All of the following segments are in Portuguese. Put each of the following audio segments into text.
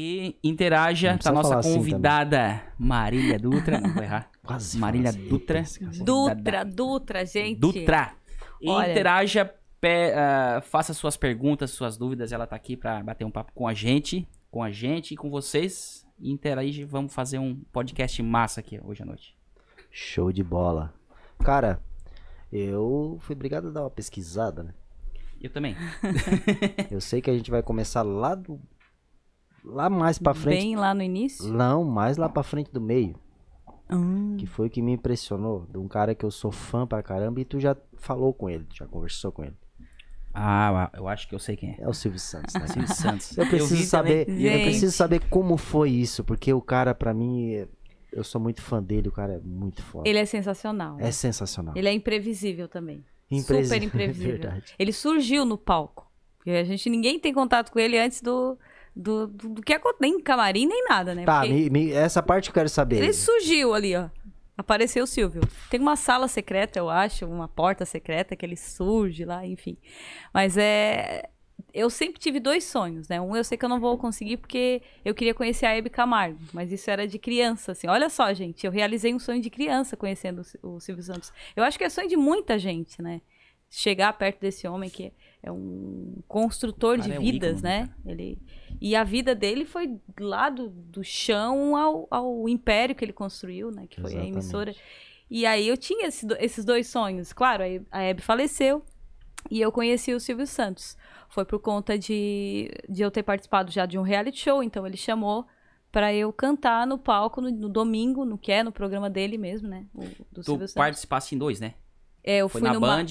e interaja com a nossa assim convidada Marília Dutra. Não vou errar. Quase. Marília assim. Dutra. Dutra, Dutra, gente. Dutra. E Olha. interaja, pe- ah, faça suas perguntas, suas dúvidas. Ela tá aqui pra bater um papo com a gente, com a gente e com vocês. E interage, vamos fazer um podcast massa aqui hoje à noite. Show de bola. Cara, eu fui obrigado a dar uma pesquisada, né? Eu também. Eu sei que a gente vai começar lá do. Lá mais pra frente. Bem lá no início. Não, mais lá pra frente do meio. Hum. Que foi o que me impressionou. De um cara que eu sou fã pra caramba e tu já falou com ele, já conversou com ele. Ah, eu acho que eu sei quem é. É o Silvio Santos, né? Silvio Santos. Eu preciso vi saber, também. eu Gente. preciso saber como foi isso, porque o cara pra mim, é- eu sou muito fã dele, o cara é muito foda. Ele é sensacional. É sensacional. Ele é imprevisível também. Impresi- Super imprevisível. Verdade. Ele surgiu no palco. Porque a gente ninguém tem contato com ele antes do do, do, do que aconteceu, nem camarim nem nada, né? Tá, Porque me- me- essa parte eu quero saber. ele surgiu ali, ó. Apareceu o Silvio. Tem uma sala secreta, eu acho, uma porta secreta que ele surge lá, enfim. Mas é eu sempre tive dois sonhos, né? Um eu sei que eu não vou conseguir porque eu queria conhecer a Hebe Camargo, mas isso era de criança, assim. Olha só, gente, eu realizei um sonho de criança conhecendo o Silvio Santos. Eu acho que é sonho de muita gente, né? Chegar perto desse homem que é um construtor de Cara, é um vidas, ícone, né? Ele e a vida dele foi lá do, do chão ao, ao império que ele construiu, né? Que foi a Exatamente. emissora. E aí eu tinha esse esses dois sonhos. Claro, aí a Hebe faleceu e eu conheci o Silvio Santos. Foi por conta de, de eu ter participado já de um reality show, então ele chamou para eu cantar no palco no, no domingo, no que é, no programa dele mesmo, né? O, do Tu Silvio Santos. participasse em dois, né? É, eu Foi fui na numa, Band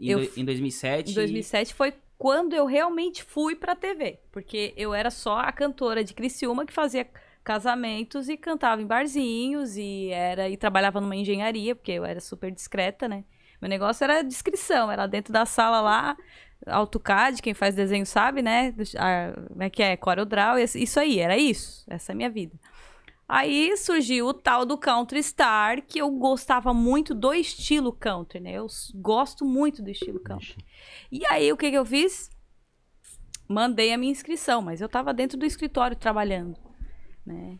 em, eu do- em 2007. em 2007 foi quando eu realmente fui pra TV. Porque eu era só a cantora de Criciúma que fazia casamentos e cantava em barzinhos e era e trabalhava numa engenharia, porque eu era super discreta, né? Meu negócio era descrição, era dentro da sala lá, AutoCAD, quem faz desenho sabe, né? A- Como é que é? CorelDRAW, isso aí, era isso. Essa é a minha vida. Aí surgiu o tal do Country Star, que eu gostava muito do estilo country, né? Eu gosto muito do estilo country. E aí, o que, que eu fiz? Mandei a minha inscrição, mas eu tava dentro do escritório trabalhando, né?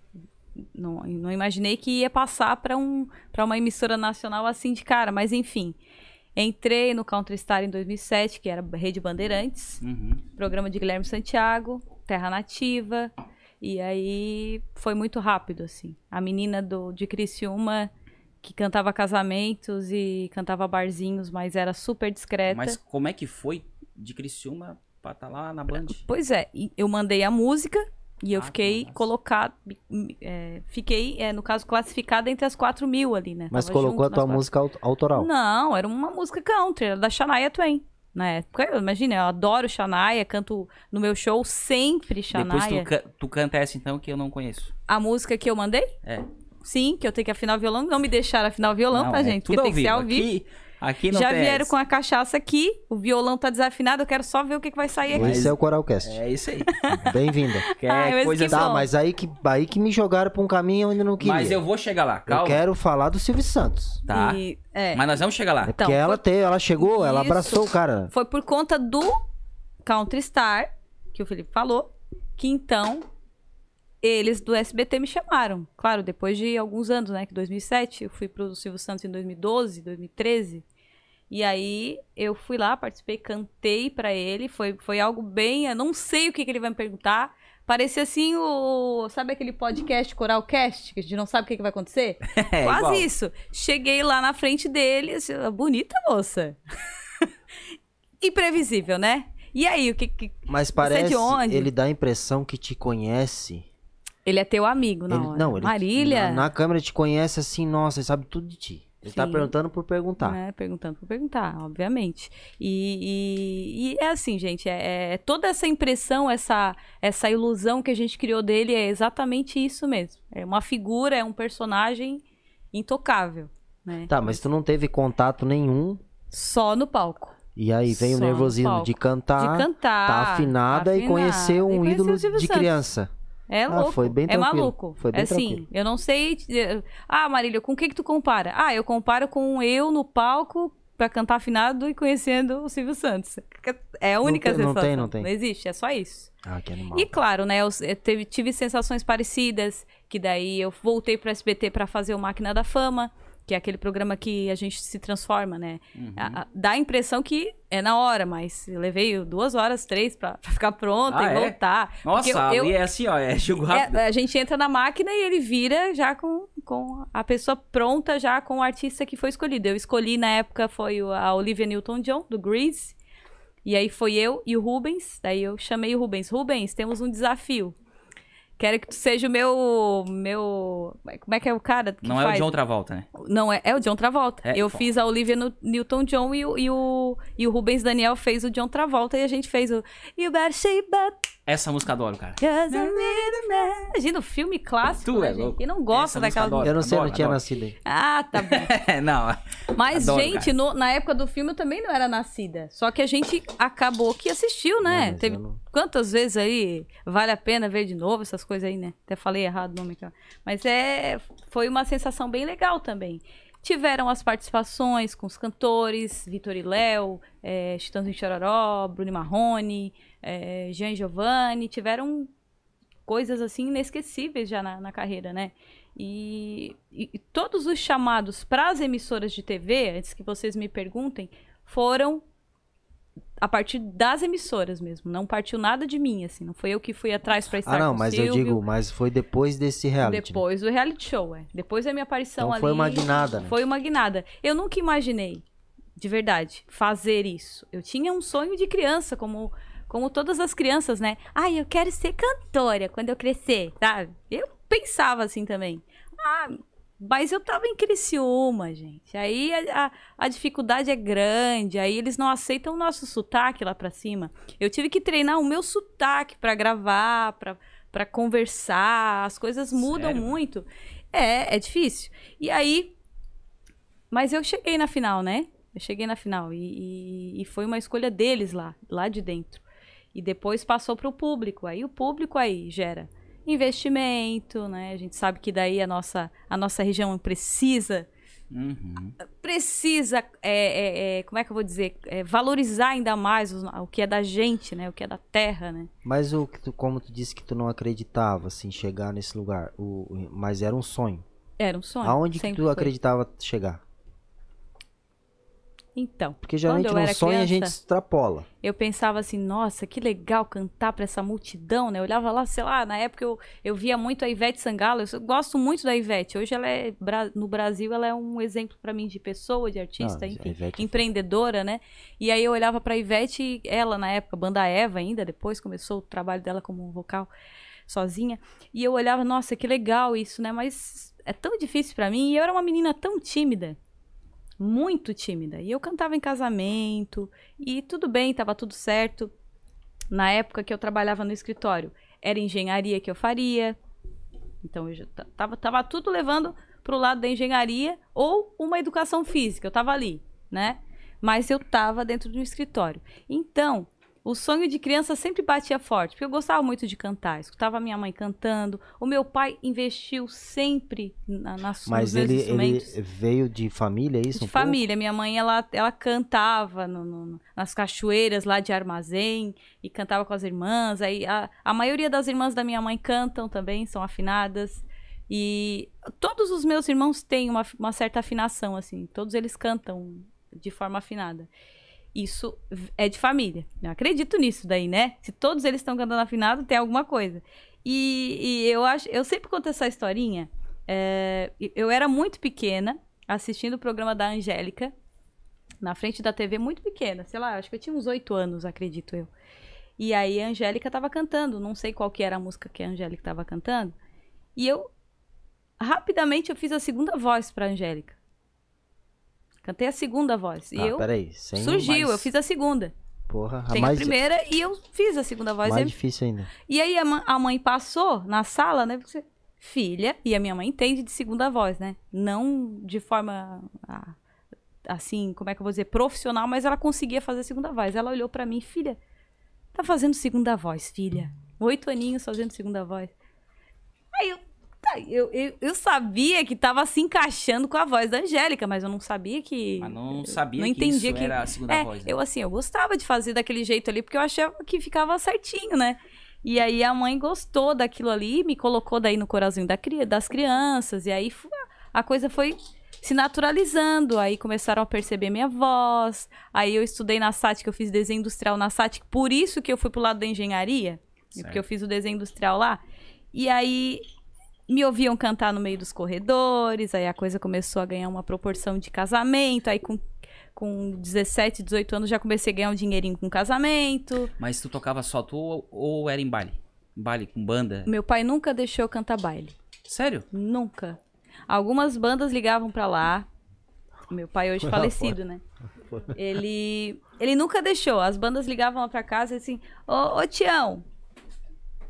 Não, não imaginei que ia passar para um, pra uma emissora nacional assim de cara, mas enfim. Entrei no Country Star em 2007, que era Rede Bandeirantes Uhum. programa de Guilherme Santiago, Terra Nativa. E aí foi muito rápido, assim. A menina do, de Criciúma, que cantava casamentos e cantava barzinhos, mas era super discreta. Mas como é que foi de Criciúma pra estar lá na Band? Pois é, eu mandei a música e eu Ah, que fiquei massa. colocado. é, fiquei, é, no caso, classificada entre as 4 mil ali, né? Mas Tava colocou a tua música aut- autoral. Não, era uma música country, era da Shania Twain. Época, eu, imagina, eu adoro Shania, canto no meu show sempre Shania. Depois tu, tu canta essa então que eu não conheço. A música que eu mandei? É. Sim, que eu tenho que afinar o violão. Não me deixaram afinar o violão, Não, tá, é gente? tudo Porque tem que ser ao vivo. Aqui, aqui não Já tem vieram essa. com a cachaça aqui, o violão tá desafinado, eu quero só ver o que, que vai sair aqui. Esse é o Coralcast. É isso aí. Bem-vinda. Que Ai, é mas coisa que Tá, bom. mas aí que, aí que me jogaram pra um caminho onde eu não queria. Mas eu vou chegar lá, Eu calma. quero falar do Silvio Santos. Tá. E, é, Mas nós vamos chegar lá. É Então, porque ela, te, ela chegou, ela Isso. abraçou o cara. Foi por conta do Country Star, que o Felipe falou, que então eles do SBT me chamaram. Claro, depois de alguns anos, né? Que 2007, eu fui pro Silvio Santos em 2012, 2013. E aí eu fui lá, participei, cantei pra ele. Foi, foi algo bem. Eu não sei o que, que ele vai me perguntar. Parecia assim o. Sabe aquele podcast Coralcast? Que a gente não sabe o que, que vai acontecer? É, Quase igual. isso. Cheguei lá na frente dele, assim, bonita moça. Imprevisível, né? E aí, o que, que- Mas Você é parece, de onde? ele dá a impressão que te conhece. Ele é teu amigo, Ele- não? não, ele Marília. Na, na câmera te conhece assim, nossa, ele sabe tudo de ti. Ele tá Sim. perguntando por perguntar. né? Perguntando por perguntar, obviamente. E, e- e é assim, gente, é, é toda essa impressão, essa, essa ilusão que a gente criou dele é exatamente isso mesmo. É uma figura, é um personagem intocável, né? Tá, mas tu não teve contato nenhum. Só no palco. E aí vem o Só no nervosismo de cantar, de cantar. tá afinada e afinar, conhecer um e conhecer ídolo o de Santos. criança. É Ah, louco. foi bem é maluco. Foi bem assim, tranquilo. eu não sei. Ah, Marília, com o que que tu compara? Ah, eu comparo com eu no palco pra cantar afinado e conhecendo o Silvio Santos. É a única tem- não sensação. tem, não tem. Não existe, é só isso. Ah, que animal. E claro, né, eu, teve- tive sensações parecidas, que daí eu voltei pro SBT pra fazer o Máquina da Fama, que é aquele programa que a gente se transforma, né? Uhum. A- a- dá a impressão que é na hora, mas eu levei duas horas, três pra, pra ficar pronta Ah, e é? voltar. Nossa, eu- ali é assim, ó, é jogo rápido. é, a gente entra na máquina e ele vira já com, com a pessoa pronta, já com o artista que foi escolhido. Eu escolhi na época foi a Olivia Newton-John, do Grease. E aí foi eu e o Rubens. Daí eu chamei o Rubens. Rubens, temos um desafio. Quero que tu seja o meu. meu como é que é o cara? Que Não é faz? o John Travolta, né? Não, é, é o John Travolta. É, eu bom. fiz a Olivia Nu- Newton-John e, o- e, o, e o Rubens Daniel fez o John Travolta e a gente fez o You Better Shape Up, Essa música adoro, cara. Imagina, o filme clássico, Tu né, é gente? louco. Quem não gosta Essa música daquela... adoro. Eu não sei, eu não tinha adoro. nascido aí. Ah, tá bom. não, Mas, Adoro, gente, no- na época do filme eu também não era nascida. Só que a gente acabou que assistiu, né? Não, Teve não- quantas vezes aí vale a pena ver de novo essas coisas aí, né? Até falei errado o nome. cara. Mas é, foi uma sensação bem legal também. Tiveram as participações com os cantores, Vitor e Léo, é, Chitãozinho Chororó, Bruno Marrone, é, Jean Giovanni. Tiveram coisas assim inesquecíveis já na, na carreira, né? E, e- e todos os chamados para as emissoras de TV, antes que vocês me perguntem, foram a partir das emissoras mesmo. Não partiu nada de mim, assim. Não foi eu que fui atrás para estar Ah, não, mas eu Silvio. digo, mas foi depois desse reality. né? Depois do reality show, é. Depois da minha aparição Então ali. foi uma guinada, né? Foi uma guinada. Eu nunca imaginei, de verdade, fazer isso. Eu tinha um sonho de criança, como, como todas as crianças, né? Ai, eu quero ser cantora quando eu crescer, sabe? Eu pensava assim também. Ah, mas eu tava em Criciúma, gente. Aí a, a, a dificuldade é grande, aí eles não aceitam o nosso sotaque lá pra cima. Eu tive que treinar o meu sotaque pra gravar, pra para conversar, as coisas mudam Sério? muito. É, é difícil. E aí, mas eu cheguei na final, né? Eu cheguei na final e, e- e foi uma escolha deles lá, lá de dentro. E depois passou para o público. Aí o público aí gera investimento, né? A gente sabe que daí a nossa, a nossa região precisa Uhum. precisa, é, é, é, como é que eu vou dizer, É, valorizar ainda mais o, o que é da gente, né? O que é da terra, né? Mas o que tu, como tu disse que tu não acreditava, assim, chegar nesse lugar, o, o- mas era um sonho. Era um sonho. Aonde que tu foi. acreditava chegar? Então, Porque geralmente no era sonho a gente criança- extrapola. eu pensava assim, nossa, que legal cantar pra essa multidão, né? Eu olhava lá, sei lá, na época eu, eu via muito a Ivete Sangalo, eu gosto muito da Ivete. Hoje ela é, no Brasil, ela é um exemplo pra mim de pessoa, de artista, Não, a enfim, Ivete é empreendedora, né? E aí eu olhava pra Ivete, e ela na época, banda Eva ainda, depois começou o trabalho dela como vocal sozinha, e eu olhava, nossa, que legal isso, né? Mas é tão difícil pra mim, e eu era uma menina tão tímida, muito tímida. E eu cantava em casamento, e tudo bem, tava tudo certo. Na época que eu trabalhava no escritório, era engenharia que eu faria. Então, eu tava, tava tudo levando pro lado da engenharia ou uma educação física. Eu tava ali, né? Mas eu tava dentro do escritório. Então, o sonho de criança sempre batia forte, porque eu gostava muito de cantar. Escutava minha mãe cantando. O meu pai investiu sempre na, nas, Mas nos ele, ele veio de família, é isso? de um pouco? família. Minha mãe, ela, ela cantava no- no- nas cachoeiras lá de Armazém e cantava com as irmãs. Aí a, a maioria das irmãs da minha mãe cantam também, são afinadas. E todos os meus irmãos têm uma, uma certa afinação, assim. Todos eles cantam de forma afinada. Isso é de família. Eu acredito nisso daí, né? Se todos eles estão cantando afinado, tem alguma coisa. E, e eu acho, eu sempre conto essa historinha. É, eu era muito pequena, assistindo o programa da Angélica, na frente da TV, muito pequena, sei lá, acho que eu tinha uns oito anos, acredito eu. E aí a Angélica tava cantando, não sei qual que era a música que a Angélica tava cantando. E eu, rapidamente, eu fiz a segunda voz pra Angélica. Cantei a segunda voz. E Ah, eu, peraí. Sem... surgiu, mas- eu fiz a segunda. Porra, a Tem mais, a primeira e eu fiz a segunda voz. mais E- difícil ainda. e aí a, a mãe passou na sala, né? Porque, filha, e a minha mãe entende de segunda voz, né? Não de forma assim, como é que eu vou dizer, profissional, mas ela conseguia fazer segunda voz. Ela olhou pra mim, filha, tá fazendo segunda voz, filha. Oito aninhos fazendo segunda voz. Aí eu, tá, eu, eu, eu sabia que tava se encaixando com a voz da Angélica, mas eu não sabia que. Mas não sabia não que entendia que- era a segunda É, voz. né? eu assim, eu gostava de fazer daquele jeito ali, porque eu achava que ficava certinho, né? E aí a mãe gostou daquilo ali, me colocou daí no coralzinho da das crianças, e aí a coisa foi se naturalizando, aí começaram a perceber minha voz, aí eu estudei na SAT, que eu fiz desenho industrial na SAT, por isso que eu fui pro lado da engenharia, Certo. porque eu fiz o desenho industrial lá, e aí me ouviam cantar no meio dos corredores, aí a coisa começou a ganhar uma proporção de casamento, aí com, com 17, 18 anos já comecei a ganhar um dinheirinho com casamento. Mas tu tocava só tu ou- ou era em baile? Baile com banda? Meu pai nunca deixou eu cantar baile, Sério? nunca. Algumas bandas ligavam pra lá. Meu pai hoje falecido, né? Ele ele nunca deixou. As bandas ligavam lá pra casa e assim: "Ô, ô Tião,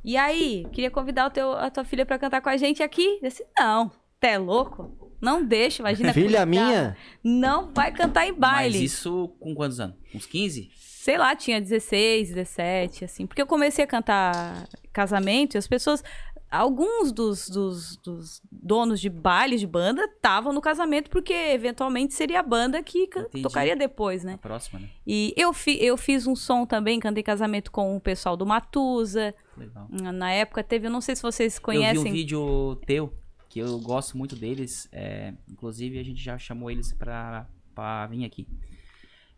e aí, queria convidar o teu, a tua filha pra cantar com a gente aqui?" Eu disse: "Não, você é louco? Não deixa, imagina. Filha minha? Não vai cantar em baile. Mas isso com quantos anos? Uns 15? Sei lá, tinha 16, 17, assim. Porque eu comecei a cantar casamento e as pessoas. Alguns dos, dos, dos donos de baile de banda estavam no casamento porque eventualmente seria a banda que Entendi. tocaria depois, né? Na próxima, né? E eu, fi, eu fiz um som também, cantei casamento com o pessoal do Matusa. Legal. Na época teve, eu não sei se vocês Eu vi conhecem. um vídeo teu, que eu gosto muito deles. é, inclusive, a gente já chamou eles pra, pra vir aqui.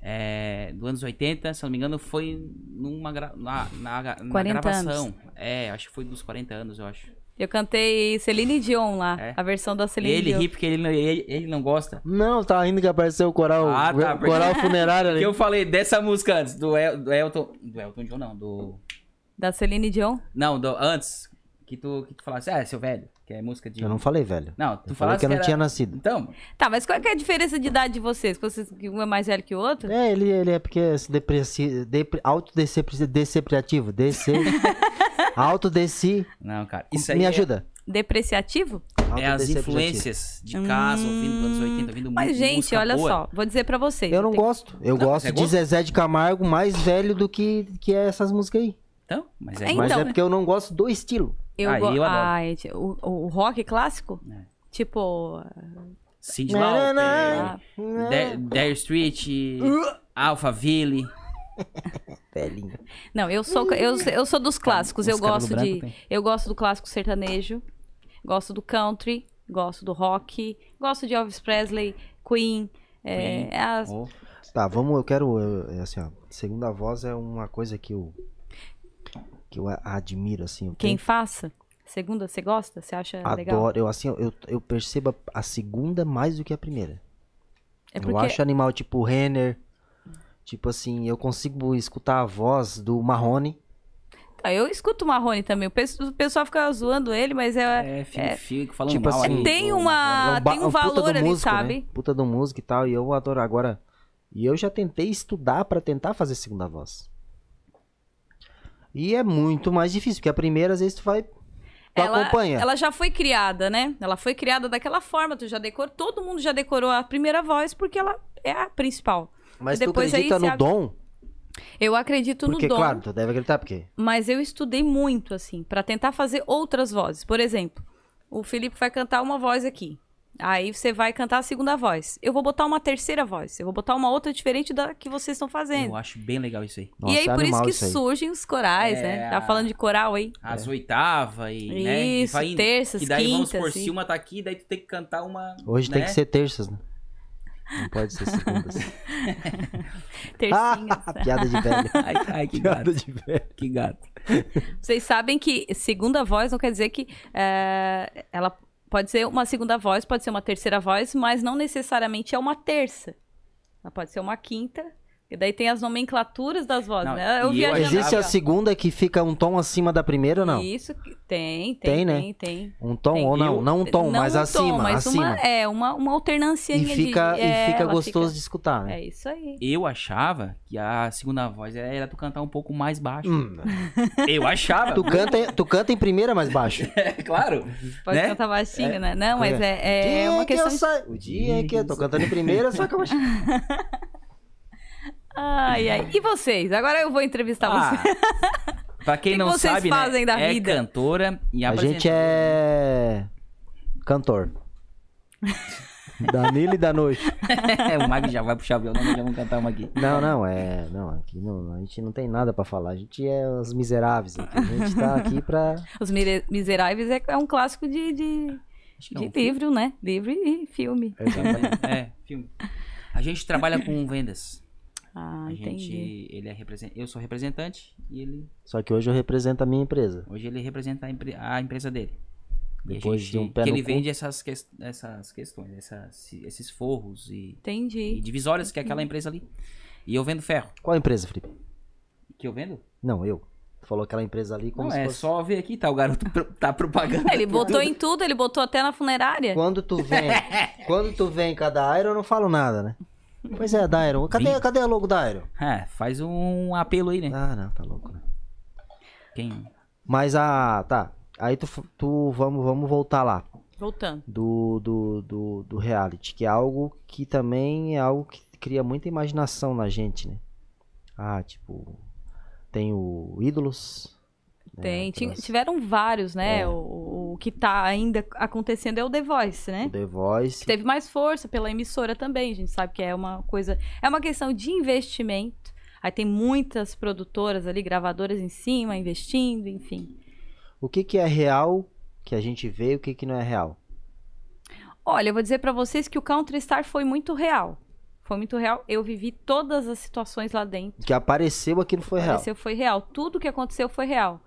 É, do anos 80, se eu não me engano, foi numa gra- na, na, na 40 gravação. É, acho que foi dos 40 anos, eu acho. Eu cantei Celine Dion lá, É. a versão da Celine ele Dion. ri porque ele, não- ele, ele não gosta. Não, tá rindo que apareceu o coral, Ah, tá, o coral funerário ali. Que eu falei dessa música antes, do, El, do Elton. Do Elton John, não, do. Da Celine Dion. Não, do, antes. Que tu, que tu falasse, ah, seu velho, que é música de. Eu não falei, velho. Não, tu Eu falasse que eu não era- tinha nascido. Então, Tá, mas qual que é a diferença de idade de vocês? Que vocês que um é mais velho que o outro? É, ele, ele é porque é se depreci, depre, autodepreciativo. Descer. autodeci. não, cara. Isso aí Me é- ajuda. Depreciativo? É, as influências de casa, ouvindo nos anos 80, ouvindo Hum, Mas, gente, música olha boa. só, vou dizer pra vocês. Eu não tenho- gosto. Eu Não, gosto de gosta? Zezé de Camargo mais velho do que, que é essas músicas aí. Então, mas é Então, Mas igual. é porque eu não gosto do estilo. Eu Ah, go- eu adoro. Ai, o, o rock clássico? É. Tipo. Na, Lauper, na, Dare Street, Alphaville. Velhinho. Não, eu sou, eu, eu sou dos clássicos. Os Eu gosto branco de. tem. Eu gosto do clássico sertanejo. Gosto do country. Gosto do rock. Gosto de Elvis Presley, Queen. é, Queen. as- Oh, Tá, vamos, eu quero, eu- é assim, ó, segunda voz é uma coisa que eu, que eu a- admiro, assim. eu quem tenho- faça? Segunda, você gosta? Você acha legal? adoro, eu assim, eu, eu percebo a, segunda mais do que a primeira. É Eu porque acho animal tipo Renner, tipo assim, eu consigo escutar a voz do Marrone. Ah, eu escuto o Marrone também. O pe- o pessoal fica zoando ele, mas é. é, fico, fico falando Tipo mal assim, aí tem uma-. Ah, ba- tem um puta valor do ali, músico, sabe? Né? Puta do músico e tal, e eu adoro agora. E eu já tentei estudar pra tentar fazer segunda voz. E é muito mais difícil, porque a primeira às vezes tu vai tu ela, acompanha. ela já foi criada, né? Ela foi criada daquela forma, tu já decorou, todo mundo já decorou a primeira voz porque ela é a principal. Mas depois tu aí acredita se no dom? Eu acredito Porque, no dom, claro, tu deve acreditar, porque mas eu estudei muito assim pra tentar fazer outras vozes. Por exemplo, o Felipe vai cantar uma voz aqui. Aí você vai cantar a segunda voz. Eu vou botar uma terceira voz. Eu vou botar uma outra diferente da que vocês estão fazendo. Eu acho bem legal isso aí. Nossa, e aí, é por isso que isso surgem os corais, É, né? Tá falando de coral aí. As oitavas e, né? e Isso, vai indo. terças, Que daí, vamos quintas, por sim. se uma tá aqui, daí tu tem que cantar uma. hoje né? tem que ser terças, né? Não pode ser segundas. Tercinhas. ah, piada de velho. Ai, ai, que piada gato. de velho. Que gato. Vocês sabem que segunda voz não quer dizer que é, ela pode ser uma segunda voz, pode ser uma terceira voz, mas não necessariamente é uma terça. Ela pode ser uma quinta. E daí tem as nomenclaturas das vozes, Não, né? Eu e viajando Existe a segunda que fica um tom acima da primeira ou não? Isso, que- tem, tem, Tem, tem, né? tem. Um tom Tem. ou não? Não um tom, mas Não um acima, tom, mas acima. Uma, é, uma, uma alternância E fica, de, e é, fica ela gostoso de escutar, né? É isso aí. Eu achava que a segunda voz era tu cantar um pouco mais baixo. Hum. Eu achava. Tu, canta, tu canta em primeira mais baixo. É, claro. Pode né? cantar baixinho, né? Não, mas é, é Dia uma que questão eu de saio- O dia que eu tô cantando em primeira, só que eu acho. Ai, ai. E vocês? Agora eu vou entrevistar Ah, vocês. pra quem que não vocês sabe, fazem né? da é vida? cantora e A gente é. Cantor. Danilo e Danush. o Mag já vai puxar o violão, nós já vamos cantar uma aqui. Não, não, é. Não, aqui não, a gente não tem nada pra falar. A gente é os miseráveis aqui. A gente tá aqui pra. Os Miseráveis é, é um clássico de, de, é de um filme. livro, né? Livro e filme. É, filme. A gente trabalha com vendas. Ah, A entendi. gente, ele é represent... Eu sou representante e ele Só que hoje eu represento a minha empresa. hoje ele representa a, empre- a empresa dele. E Depois gente- de um pé que no ele cu. vende essas, ques- essas questões, essas, esses forros e, e Entendi. divisórias que é aquela empresa ali. E eu vendo ferro. Qual empresa, Felipe? Que eu vendo? Não, eu. Tu falou aquela empresa ali como Não, se é fosse. só ver aqui, tá? O garoto pro- tá propaganda. Ele botou em tudo, ele botou até na funerária. Quando tu vem. quando tu vem com a da Iron, eu não falo nada, né? Pois é, da Iron. Cadê, cadê a logo da Iron? É, faz um apelo aí, né? Ah, não, tá louco, né? Quem... Mas a. Tá. Aí tu, tu vamos, vamos voltar lá. Voltando. Do, do, do, do reality, que é algo que também é algo que cria muita imaginação na gente, né? Ah, tipo. Tem o Ídolos. né, Tem, aquelas- tiveram vários, né? É. O, o que tá ainda acontecendo é o The Voice, né? o The Voice. Que teve mais força pela emissora também. A gente sabe que é uma coisa. É uma questão de investimento. Aí tem muitas produtoras ali, gravadoras em cima, investindo, enfim. O que, que é real que a gente vê e o que, que não é real? Olha, eu vou dizer pra vocês que o Country Star foi muito real. Foi muito real. Eu vivi todas as situações lá dentro. O que apareceu aquilo foi real. Aconteceu foi real. Tudo que aconteceu foi real.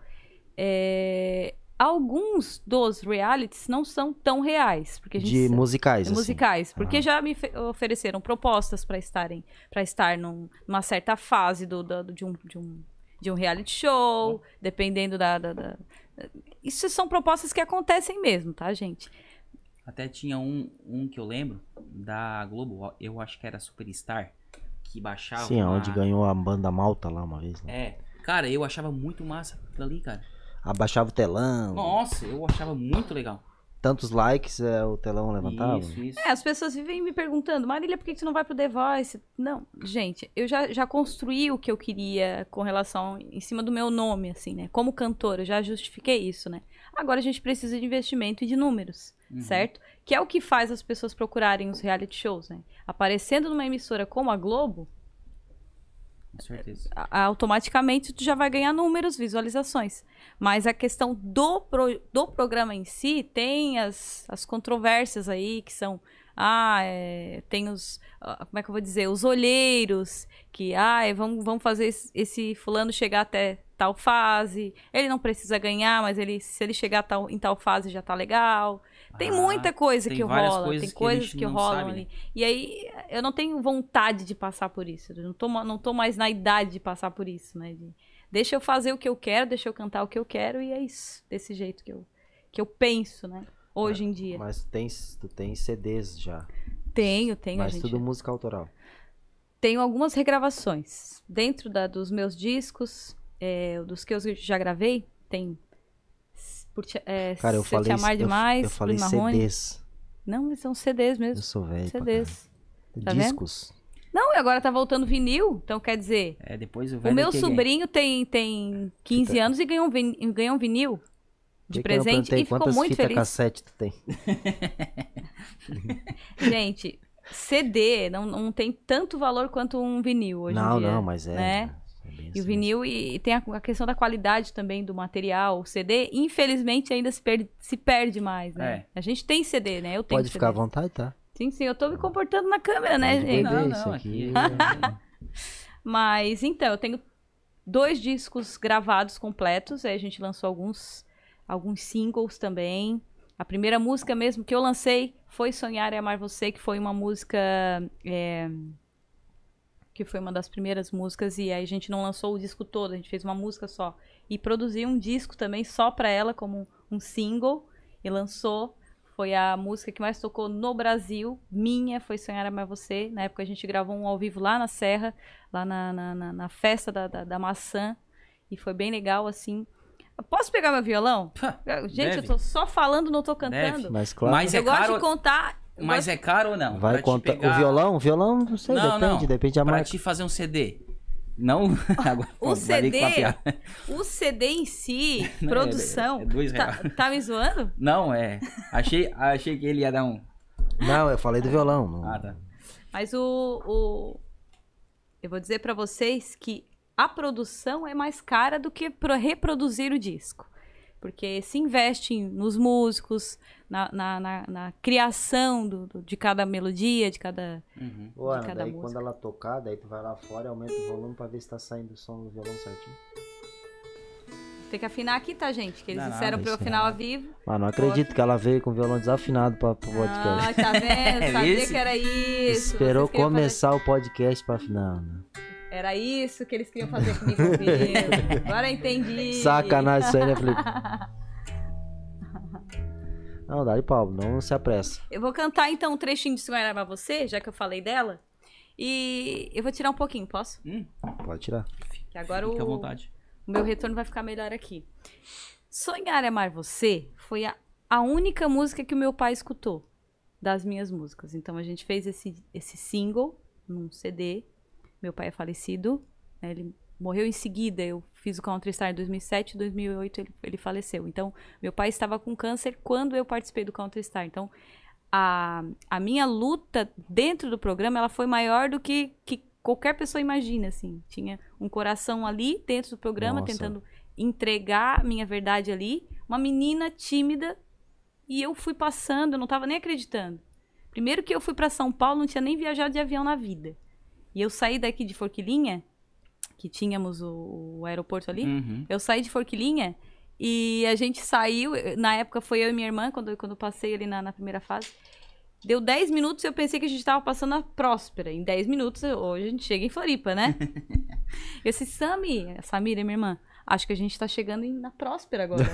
É, Alguns dos realities não são tão reais, porque a gente De sa- musicais. assim. musicais, porque Ah. já me fe- ofereceram propostas para estarem para estar num- numa certa fase do, do- de, um, de, um, de um reality show, dependendo da, da- da- Isso são propostas que acontecem mesmo, tá, gente? Até tinha um, um que eu lembro da Globo, eu acho que era Superstar, que baixava. Sim, uma- onde ganhou a banda Malta lá uma vez. Né? É. Cara, eu achava muito massa aquilo ali, cara. Abaixava o telão. Nossa, eu achava muito legal. Tantos likes, é, o telão levantava. Isso, isso. É, as pessoas vivem me perguntando, Marília, por que você não vai pro The Voice? Não, gente, eu já, já construí o que eu queria com relação em cima do meu nome, assim, né? Como cantora, eu já justifiquei isso, né? Agora a gente precisa de investimento e de números, Uhum. certo? Que é o que faz as pessoas procurarem os reality shows, né? Aparecendo numa emissora como a Globo, Certeza. automaticamente tu já vai ganhar números, visualizações. Mas a questão do, pro- do programa em si tem as, as controvérsias aí, que são. Ah, é, tem os. ah, Como é que eu vou dizer? Os olheiros, que, ah, é, vamos, vamos fazer esse, esse fulano chegar até tal fase. Ele não precisa ganhar, mas ele, se ele chegar tal- em tal fase já tá legal. Tem Ah, muita coisa tem que rola, coisas tem que coisas que não rolam sabe, ali. né? E aí, eu não tenho vontade de passar por isso. Eu não tô, não tô mais na idade de passar por isso, né? De- deixa eu fazer o que eu quero, deixa eu cantar o que eu quero, e é isso. Desse jeito que eu, que eu penso, né? Hoje em dia. Mas tu tens, tu tens CDs já. Tenho, tenho, mas gente. tudo música autoral. Tenho algumas regravações. Dentro da- dos meus discos, é, dos que eu já gravei, tem. Por te, é, Cara, eu Se falei, Te Amar eu, Demais, eu falei Bruno Marrone. CDs. Não, mas são CDs Eu mesmo. sou velho. CDs. Tá vendo? Discos. Não, e agora tá voltando vinil, então quer dizer, É, depois o o velho meu que ganha. sobrinho tem, tem 15 anos e ganhou um, vin- ganhou um vinil de eu não presente e ficou quantas muito fitas feliz. cassete tu tem? Gente, CD não, não tem tanto valor quanto um vinil hoje não, em dia. não, mas é. né? É E assim o vinil, e, e tem a, a questão da qualidade também do material. O CD, infelizmente, ainda se perde, se perde mais, né? A gente tem CD, né? Eu tenho Pode CD. ficar à vontade, tá? Sim, sim, eu tô me comportando na câmera, né, Pode gente? beber, Não, isso não, aqui. Mas então, eu tenho dois discos gravados completos. Aí a gente lançou alguns, alguns singles também. A primeira música mesmo que eu lancei foi Sonhar e Amar Você, que foi uma música. é, que foi uma das primeiras músicas. E aí a gente não lançou o disco todo, a gente fez uma música só. E produzi um disco também só pra ela, como um single. E lançou. Foi a música que mais tocou no Brasil. Minha foi Sonhar Amar Você. Na época a gente gravou um ao vivo lá na Serra lá na, na, na- na festa da, da, da maçã. E foi bem legal, assim. Eu Posso pegar meu violão? Gente, eu deve. tô só falando, não tô cantando. Deve. Mas claro. Mas é eu gosto caro- de contar. Mas é caro ou não? Vai Pra contar. pegar- O violão? O violão, não sei, Não, depende, não. depende da Pra marca. te fazer um CD. Não, agora O a CD, o CD em si, Não, é- produção. é dois tá, reais. tá me zoando? Não, é. Achei, achei que ele ia dar um. Não, eu falei do violão. não- Ah, tá. Mas o, o- eu vou dizer pra vocês que a produção é mais cara do que pro- reproduzir o disco. Porque se investe nos músicos, na, na, na- na criação do- do- de cada melodia, de cada. Uhum. Ô, Ana, cada daí música. quando ela tocar, daí tu vai lá fora e aumenta o volume pra ver se tá saindo o som do violão certinho. Tem que afinar aqui, tá, gente? Que eles Não, disseram nada, pra eu afinar não. ao vivo. Mas não acredito que ela veio com o violão desafinado pra, pro podcast. Ah, tá vendo? Sabia Esse- que era isso. Esperou começar o podcast pra afinar. Não. Era isso que eles queriam fazer comigo. comigo. Agora eu entendi. Sacanagem isso aí, né, Felipe? Não, dá de pau, não se apressa. Eu vou cantar então um trechinho de Sonhar pra você, já que eu falei dela. E eu vou tirar um pouquinho, posso? Hum, Pode tirar. Que agora fica à o, vontade. o meu retorno vai ficar melhor aqui. Sonhar Amar Você foi a, a única música que o meu pai escutou das minhas músicas. Então a gente fez esse, esse single num CD. Meu pai é falecido, né, ele morreu em seguida. Eu fiz o Country Star em 2007, em 2008 ele, ele faleceu. Então meu pai estava com câncer quando eu participei do Country Star. Então a, a minha luta dentro do programa ela foi maior do que, que qualquer pessoa imagina, assim. Tinha um coração ali dentro do programa, Nossa. tentando entregar a minha verdade ali. Uma menina tímida e eu fui passando, eu não tava nem acreditando. Primeiro que eu fui para São Paulo, não tinha nem viajado de avião na vida. E eu saí daqui de Forquilinha, que tínhamos o, o aeroporto ali. Uhum. Eu saí de Forquilinha e a gente saiu. Na época foi eu e minha irmã, quando, quando eu passei ali na, na primeira fase. Deu 10 minutos e eu pensei que a gente tava passando a Próspera. Em 10 minutos, hoje a gente chega em Floripa, né? eu disse, Sami, a Samira, minha irmã, acho que a gente tá chegando na Próspera agora, né?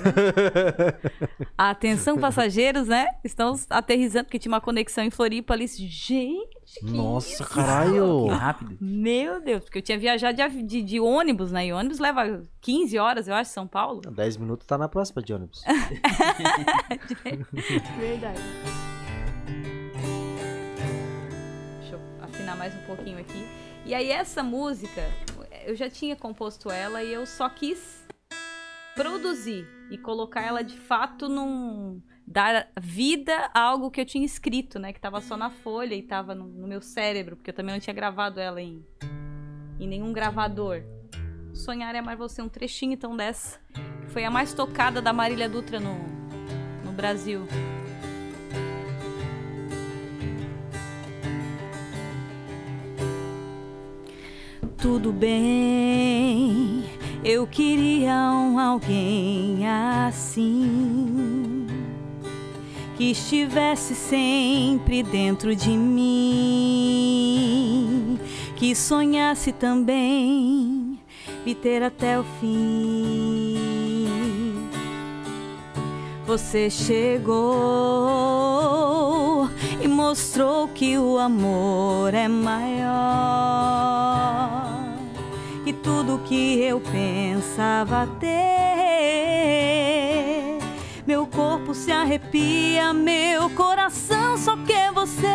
Atenção, passageiros, né? Estamos aterrissando, porque tinha uma conexão em Floripa ali. Gente, que Nossa, isso? caralho! Que rápido. Meu Deus, porque eu tinha viajado de, de, de ônibus, né? E ônibus leva 15 horas, eu acho, São Paulo. 10 minutos tá na próxima de ônibus. Verdade. Deixa eu afinar mais um pouquinho aqui. E aí, essa música, eu já tinha composto ela e eu só quis produzir e colocar ela de fato num. dar vida a algo que eu tinha escrito, né? Que tava só na folha e tava no, no meu cérebro, porque eu também não tinha gravado ela em, em nenhum gravador. Sonhar é amar você, um trechinho então dessa. Foi a mais tocada da Marília Dutra no, no Brasil. Tudo bem, eu queria um alguém assim que estivesse sempre dentro de mim, que sonhasse também me ter até o fim. Você chegou e mostrou que o amor é maior tudo que eu pensava ter. Meu corpo se arrepia, meu coração só quer você.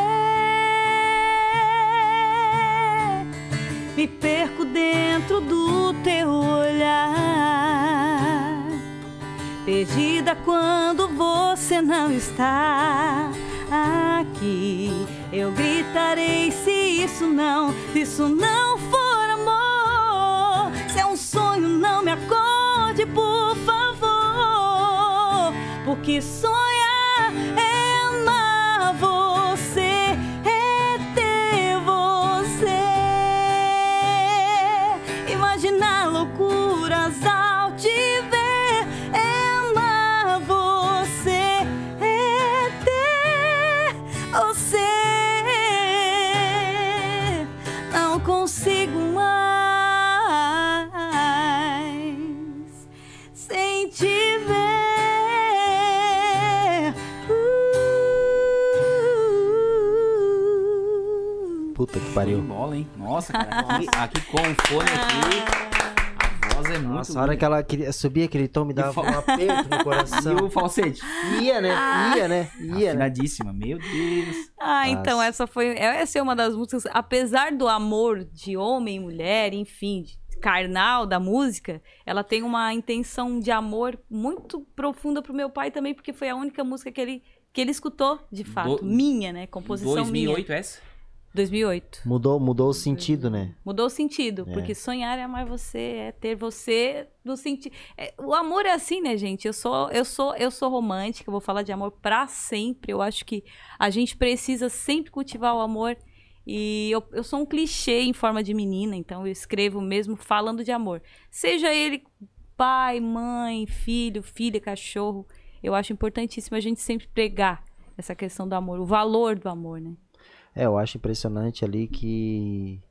Me perco dentro do teu olhar perdida quando você não está aqui. Eu gritarei se isso não, se isso não for sonho, não me acorde, por favor. Porque sonhar pariu. bola, hein? Nossa, cara. Aqui, aqui com o fone aqui, a voz é muito Nossa, a hora que ela queria subir aquele tom me dava fa- um aperto no E coração. o falsete? Ia, né? Ia, né? Ia, né? Afinadíssima. Meu Deus. Ah, então Nossa. essa foi. Essa é uma das músicas. Apesar do amor de homem e mulher, enfim, de carnal da música, ela tem uma intenção de amor muito profunda pro meu pai também, porque foi a única música que ele, que ele escutou, de fato. Do- minha, né? Composição 2008 minha. essa? 2008. Mudou, mudou o sentido, né? Mudou o sentido, É. porque sonhar é amar você, é ter você no sentido. o amor é assim, né, gente? Eu sou, eu sou, eu sou romântica, eu vou falar de amor pra sempre. Eu acho que a gente precisa sempre cultivar o amor. E eu, eu sou um clichê em forma de menina, então eu escrevo mesmo falando de amor. Seja ele pai, mãe, filho, filha, cachorro. Eu acho importantíssimo a gente sempre pregar essa questão do amor, o valor do amor, né? É, eu acho impressionante ali que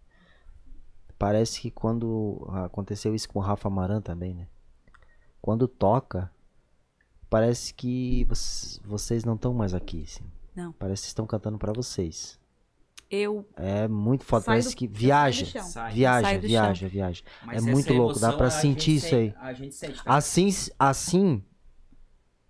parece que quando aconteceu isso com o Rafa Maran também, né? Quando toca, parece que vocês, não estão mais aqui, assim. Não. Parece que estão cantando pra vocês. Eu É muito foda, parece do- que viaja. Sai. viaja, Saio do viaja, viaja. Mas É muito louco, dá emoção pra a sentir isso aí. sente- A gente sente, tá? Assim, assim,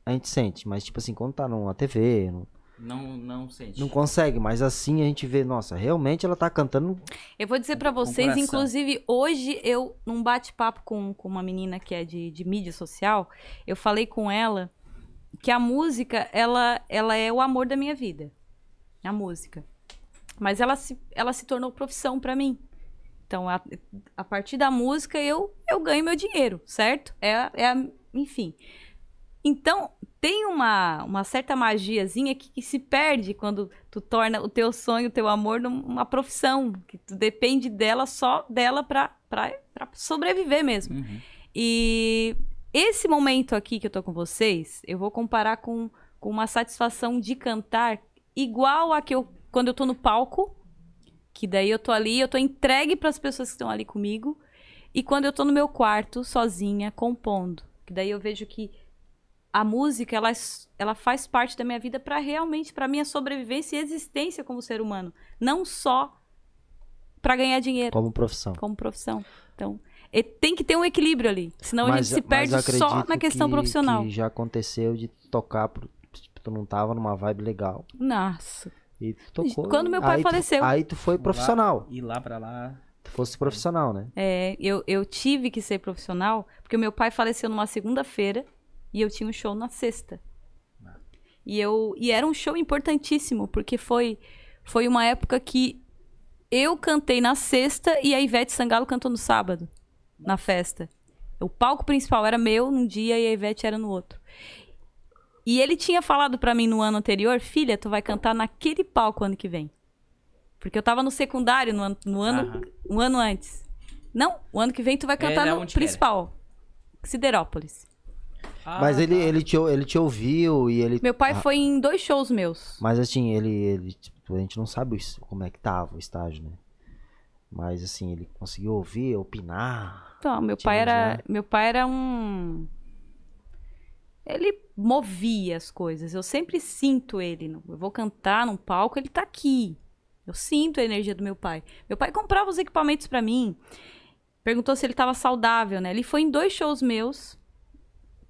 a gente sente, mas tipo assim, quando tá numa TV, não, Não, não sente. não consegue, mas assim a gente vê, nossa, realmente ela tá cantando Eu vou dizer pra vocês, inclusive, hoje eu, num bate-papo com, com uma menina que é de, de mídia social, eu falei com ela que a música, ela, ela é o amor da minha vida. A música. Mas ela se, ela se tornou profissão pra mim. Então, a, a partir da música, eu, eu ganho meu dinheiro, certo? É, é a- enfim. Então, tem uma, uma certa magiazinha que, que se perde quando tu torna o teu sonho, o teu amor numa profissão, que tu depende dela, só dela pra sobreviver mesmo. Uhum. E esse momento aqui que eu tô com vocês, eu vou comparar com, com uma satisfação de cantar igual a que eu quando eu tô no palco, que daí eu tô ali, eu tô entregue pras pessoas que estão ali comigo, e quando eu tô no meu quarto sozinha compondo, que daí eu vejo que a música ela, ela faz parte da minha vida para realmente para minha sobrevivência e existência como ser humano, não só para ganhar dinheiro como profissão. como profissão. Então, e tem que ter um equilíbrio ali. Senão a Mas- gente se perde só na questão que- profissional. Que já aconteceu de tocar, pro- tipo, tu não tava numa vibe legal. Nossa. E tu tocou. Quando meu pai aí tu- faleceu. aí tu foi profissional. Ir lá pra lá. Tu fosse profissional, né? É, eu, eu tive que ser profissional porque o meu pai faleceu numa segunda-feira e eu tinha um show na sexta. E, eu, e era um show importantíssimo, porque foi, foi uma época que eu cantei na sexta e a Ivete Sangalo cantou no sábado, na festa. O palco principal era meu num dia e a Ivete era no outro. E ele tinha falado pra mim no ano anterior, filha, tu vai cantar naquele palco ano que vem. Porque eu tava no secundário no ano, no ano, um ano antes. Não, o ano que vem tu vai cantar Era no que era? principal. Siderópolis. Ah, Mas ele, tá. ele, te, ele te ouviu e ele. Meu pai Ah, foi em dois shows meus. Mas assim, ele, ele tipo, a gente não sabe como é que tava o estágio, né? Mas assim, ele conseguiu ouvir, opinar. Então, meu pai era, meu pai era um ele movia as coisas. Eu sempre sinto ele. Eu vou cantar num palco, ele tá aqui. Eu sinto a energia do meu pai. Meu pai comprava os equipamentos pra mim. Perguntou se ele tava saudável, né? Ele foi em dois shows meus.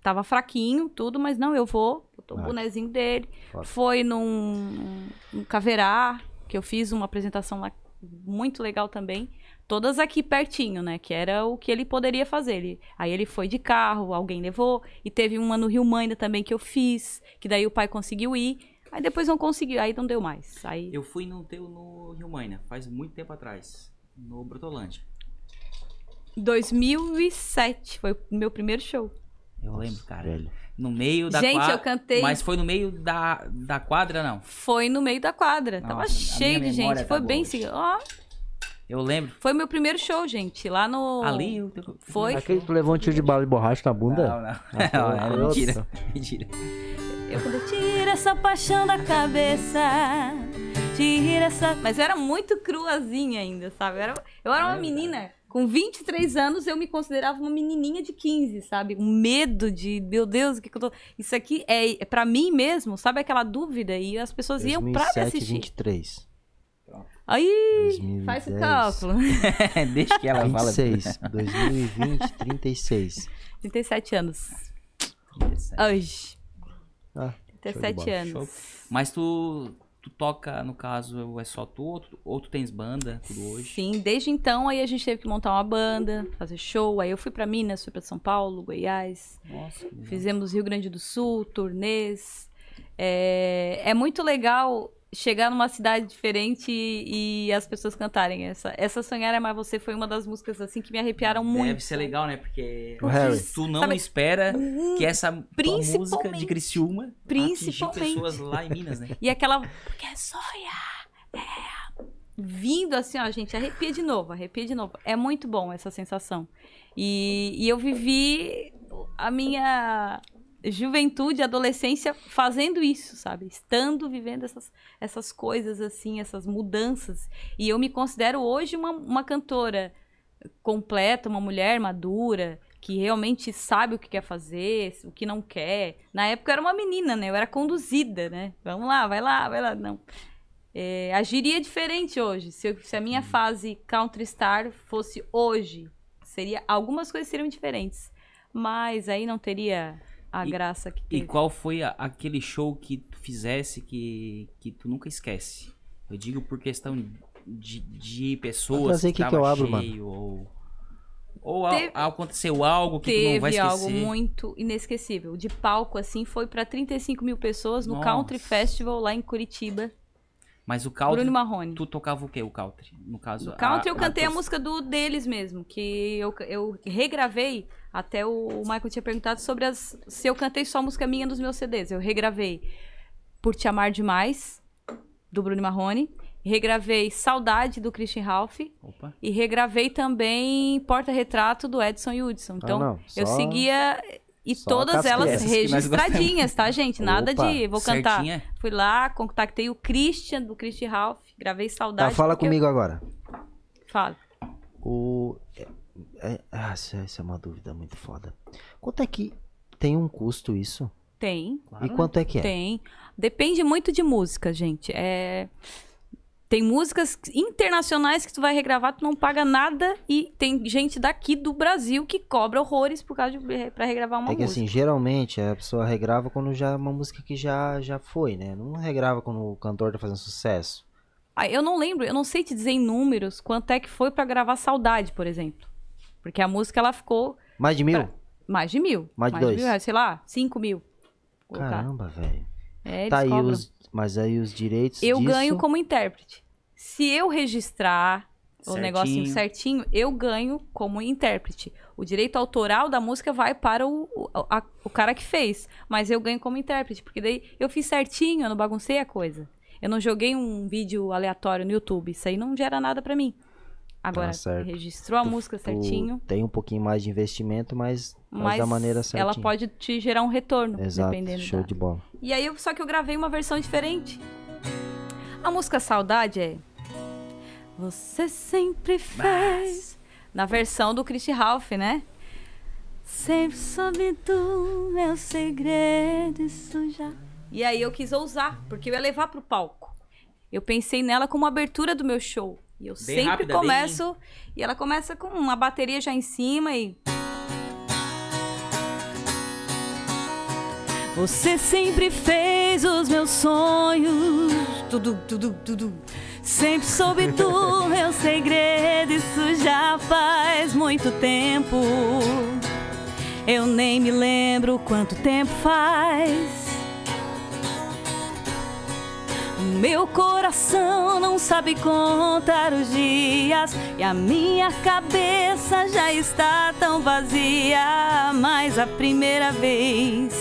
Tava fraquinho, tudo, mas não, eu vou. Botou o Ah, bonezinho dele. foda. Foi num, num Caverá, que eu fiz uma apresentação lá muito legal também. Todas aqui pertinho, né? Que era o que ele poderia fazer. Ele- aí ele foi de carro, alguém levou. E teve uma no Rio Maina também que eu fiz. Que daí o pai conseguiu ir. Aí depois não conseguiu, aí não deu mais. Aí Eu fui no teu no Rio Maina, faz muito tempo atrás. No Brotolândia. 2007 foi o meu primeiro show. Eu lembro, cara. Velho. No meio da Gente, quadra. eu cantei- Mas foi no meio da, da quadra, não. Foi no meio da quadra. Nossa, Tava cheio de gente. tá Foi boa bem seguido. Ó, Eu lembro. foi meu primeiro show, gente. Lá no. Ali eu Foi? Aquele que tu levou um tiro de bala de borracha na bunda? Não, não. Ah, Não, outro. mentira. Mentira. Eu quando tira essa paixão da cabeça, tira essa. Mas eu era muito cruazinha ainda, sabe? Eu era, eu era uma menina. Com 23 anos, eu me considerava uma menininha de 15, sabe? Um medo de, meu Deus, o que, que eu tô. Isso aqui é, é para mim mesmo, sabe aquela dúvida? E as pessoas iam pra me 2007, assistir. 23. Aí, 2010. faz o cálculo. Deixa que ela fala. 26. 2020, 36. 37 anos. Hoje. Ah, 37 bola. anos. Show. Mas tu tu toca, no caso, é só tu ou tu, ou tu tens banda, tudo hoje? Sim, desde então aí a gente teve que montar uma banda, fazer show. Aí eu fui pra Minas, fui pra São Paulo, Goiás. Nossa. Fizemos Rio Grande do Sul, turnês. É, é muito legal chegar numa cidade diferente e, e as pessoas cantarem essa. Essa Sonhar é Mais Você foi uma das músicas assim que me arrepiaram muito. Deve ser legal, né? Porque tu não Sabe- espera que essa música de Principalmente- Criciúma principalmente. pessoas lá em Minas, né? E aquela. Porque é sonhar. É. Vindo assim, ó, gente, arrepia de novo, arrepia de novo. É muito bom essa sensação. E, e eu vivi a minha juventude, adolescência fazendo isso, sabe? Estando vivendo essas, essas coisas assim, essas mudanças. E eu me considero hoje uma, uma cantora completa, uma mulher madura, que realmente sabe o que quer fazer, o que não quer. Na época eu era uma menina, né? Eu era conduzida, né? Vamos lá, vai lá, vai lá. Não. É, agiria diferente hoje. Se, eu- se a minha fase country star fosse hoje, seria algumas coisas seriam diferentes. Mas aí não teria a E- graça que E teve. qual foi a- aquele show que tu fizesse que, que tu nunca esquece? Eu digo por questão de, de pessoas aqui que tava eu abro, cheio, ou, ou a- Teve- aconteceu algo que tu não vai Teve esquecer. algo muito inesquecível. De palco, assim, foi pra 35 mil pessoas no Nossa. Country Festival lá em Curitiba. Mas o country, Bruno Marrone. tu tocava o que, o country? No caso, No country eu cantei a, tua- música do deles mesmo, que eu, eu regravei. Até o, Michael tinha perguntado sobre as, se eu cantei só música minha nos meus CDs. Eu regravei Por Te Amar Demais, do Bruno Marrone. Regravei Saudade, do Christian Ralph. Opa. E regravei também Porta Retrato, do Edson Hudson. Então, não, eu só- seguia... E só todas elas registradinhas, tá, gente? Nada Opa, de vou cantar. Certinha? Fui lá, contactei o Christian, do Christian Ralph. Gravei Saudade. Tá, fala porque eu- comigo agora. Fala. O. É, é- ah, essa essa é uma dúvida muito foda. Quanto é que tem um custo isso? Tem. Claro, e quanto é que é? Tem. Depende muito de música, gente. É... Tem músicas internacionais que tu vai regravar, tu não paga nada. E tem gente daqui do Brasil que cobra horrores por causa de pra regravar uma É que música. assim, geralmente a pessoa regrava quando já é uma música que já, já foi, né? Não regrava quando o cantor tá fazendo sucesso. Ah, eu não lembro, eu não sei te dizer em números quanto é que foi pra gravar Saudade, por exemplo. Porque a música ela ficou Mais de mil? Pra- mais de mil. Mais de dois? mil, sei lá, cinco mil. Caramba, velho. É, Tá aí os. Mas aí os direitos. Eu disso, ganho como intérprete. Se eu registrar o Certinho. negocinho certinho, eu ganho como intérprete. O direito autoral da música vai para o, o, a- o cara que fez. Mas eu ganho como intérprete, porque daí eu fiz certinho, eu não baguncei a coisa. Eu não joguei um vídeo aleatório no YouTube. Isso aí não gera nada pra mim. Agora, Tá registrou a Tu- música certinho, Tem um pouquinho mais de investimento, mas, mas da maneira certinha. ela pode te gerar um retorno, Exato, dependendo show da... de bola. E aí, só que eu gravei uma versão diferente. A música Saudade é. Você sempre fez. Na versão do Christy Ralph, né? Sempre soube do meu segredo, isso já. E aí eu quis ousar, porque eu ia levar pro palco. Eu pensei nela como abertura do meu show. E eu sempre rápida, começo. E ela começa com uma bateria já em cima e. Você sempre fez os meus sonhos. Tudo, tudo, tudo. Sempre soube do meu segredo. Isso já faz muito tempo. Eu nem me lembro quanto tempo faz. O meu coração não sabe contar os dias e a minha cabeça já está tão vazia. Mas a primeira vez,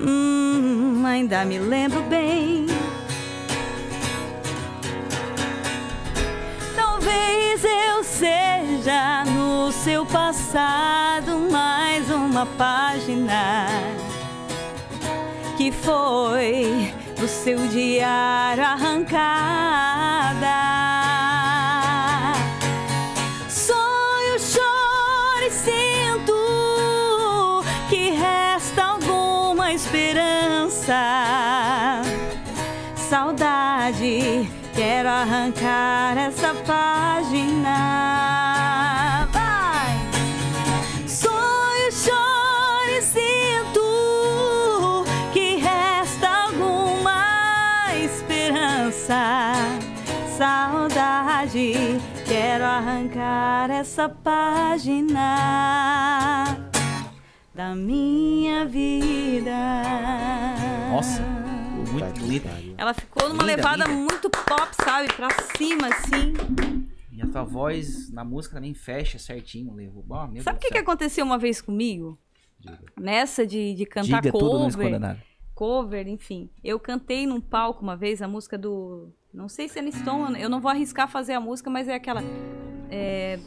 hum, ainda me lembro bem. Talvez eu seja no seu passado mais uma página que foi do seu diário arrancada. Sonho, choro e sinto que resta alguma esperança. Saudade, quero arrancar essa página. Arrancar essa página da minha vida. Nossa, muito pariu. Ela ficou numa Linda, levada linda. muito pop, sabe? Pra cima, assim. E a tua voz na música também fecha certinho, levou. Oh, meu Sabe o que, que aconteceu uma vez comigo? Nessa de, de cantar Diga tudo cover, escondenário. cover, enfim. Eu cantei num palco uma vez a música do. Não sei se é Stone, eu não vou arriscar fazer a música, mas é aquela. É.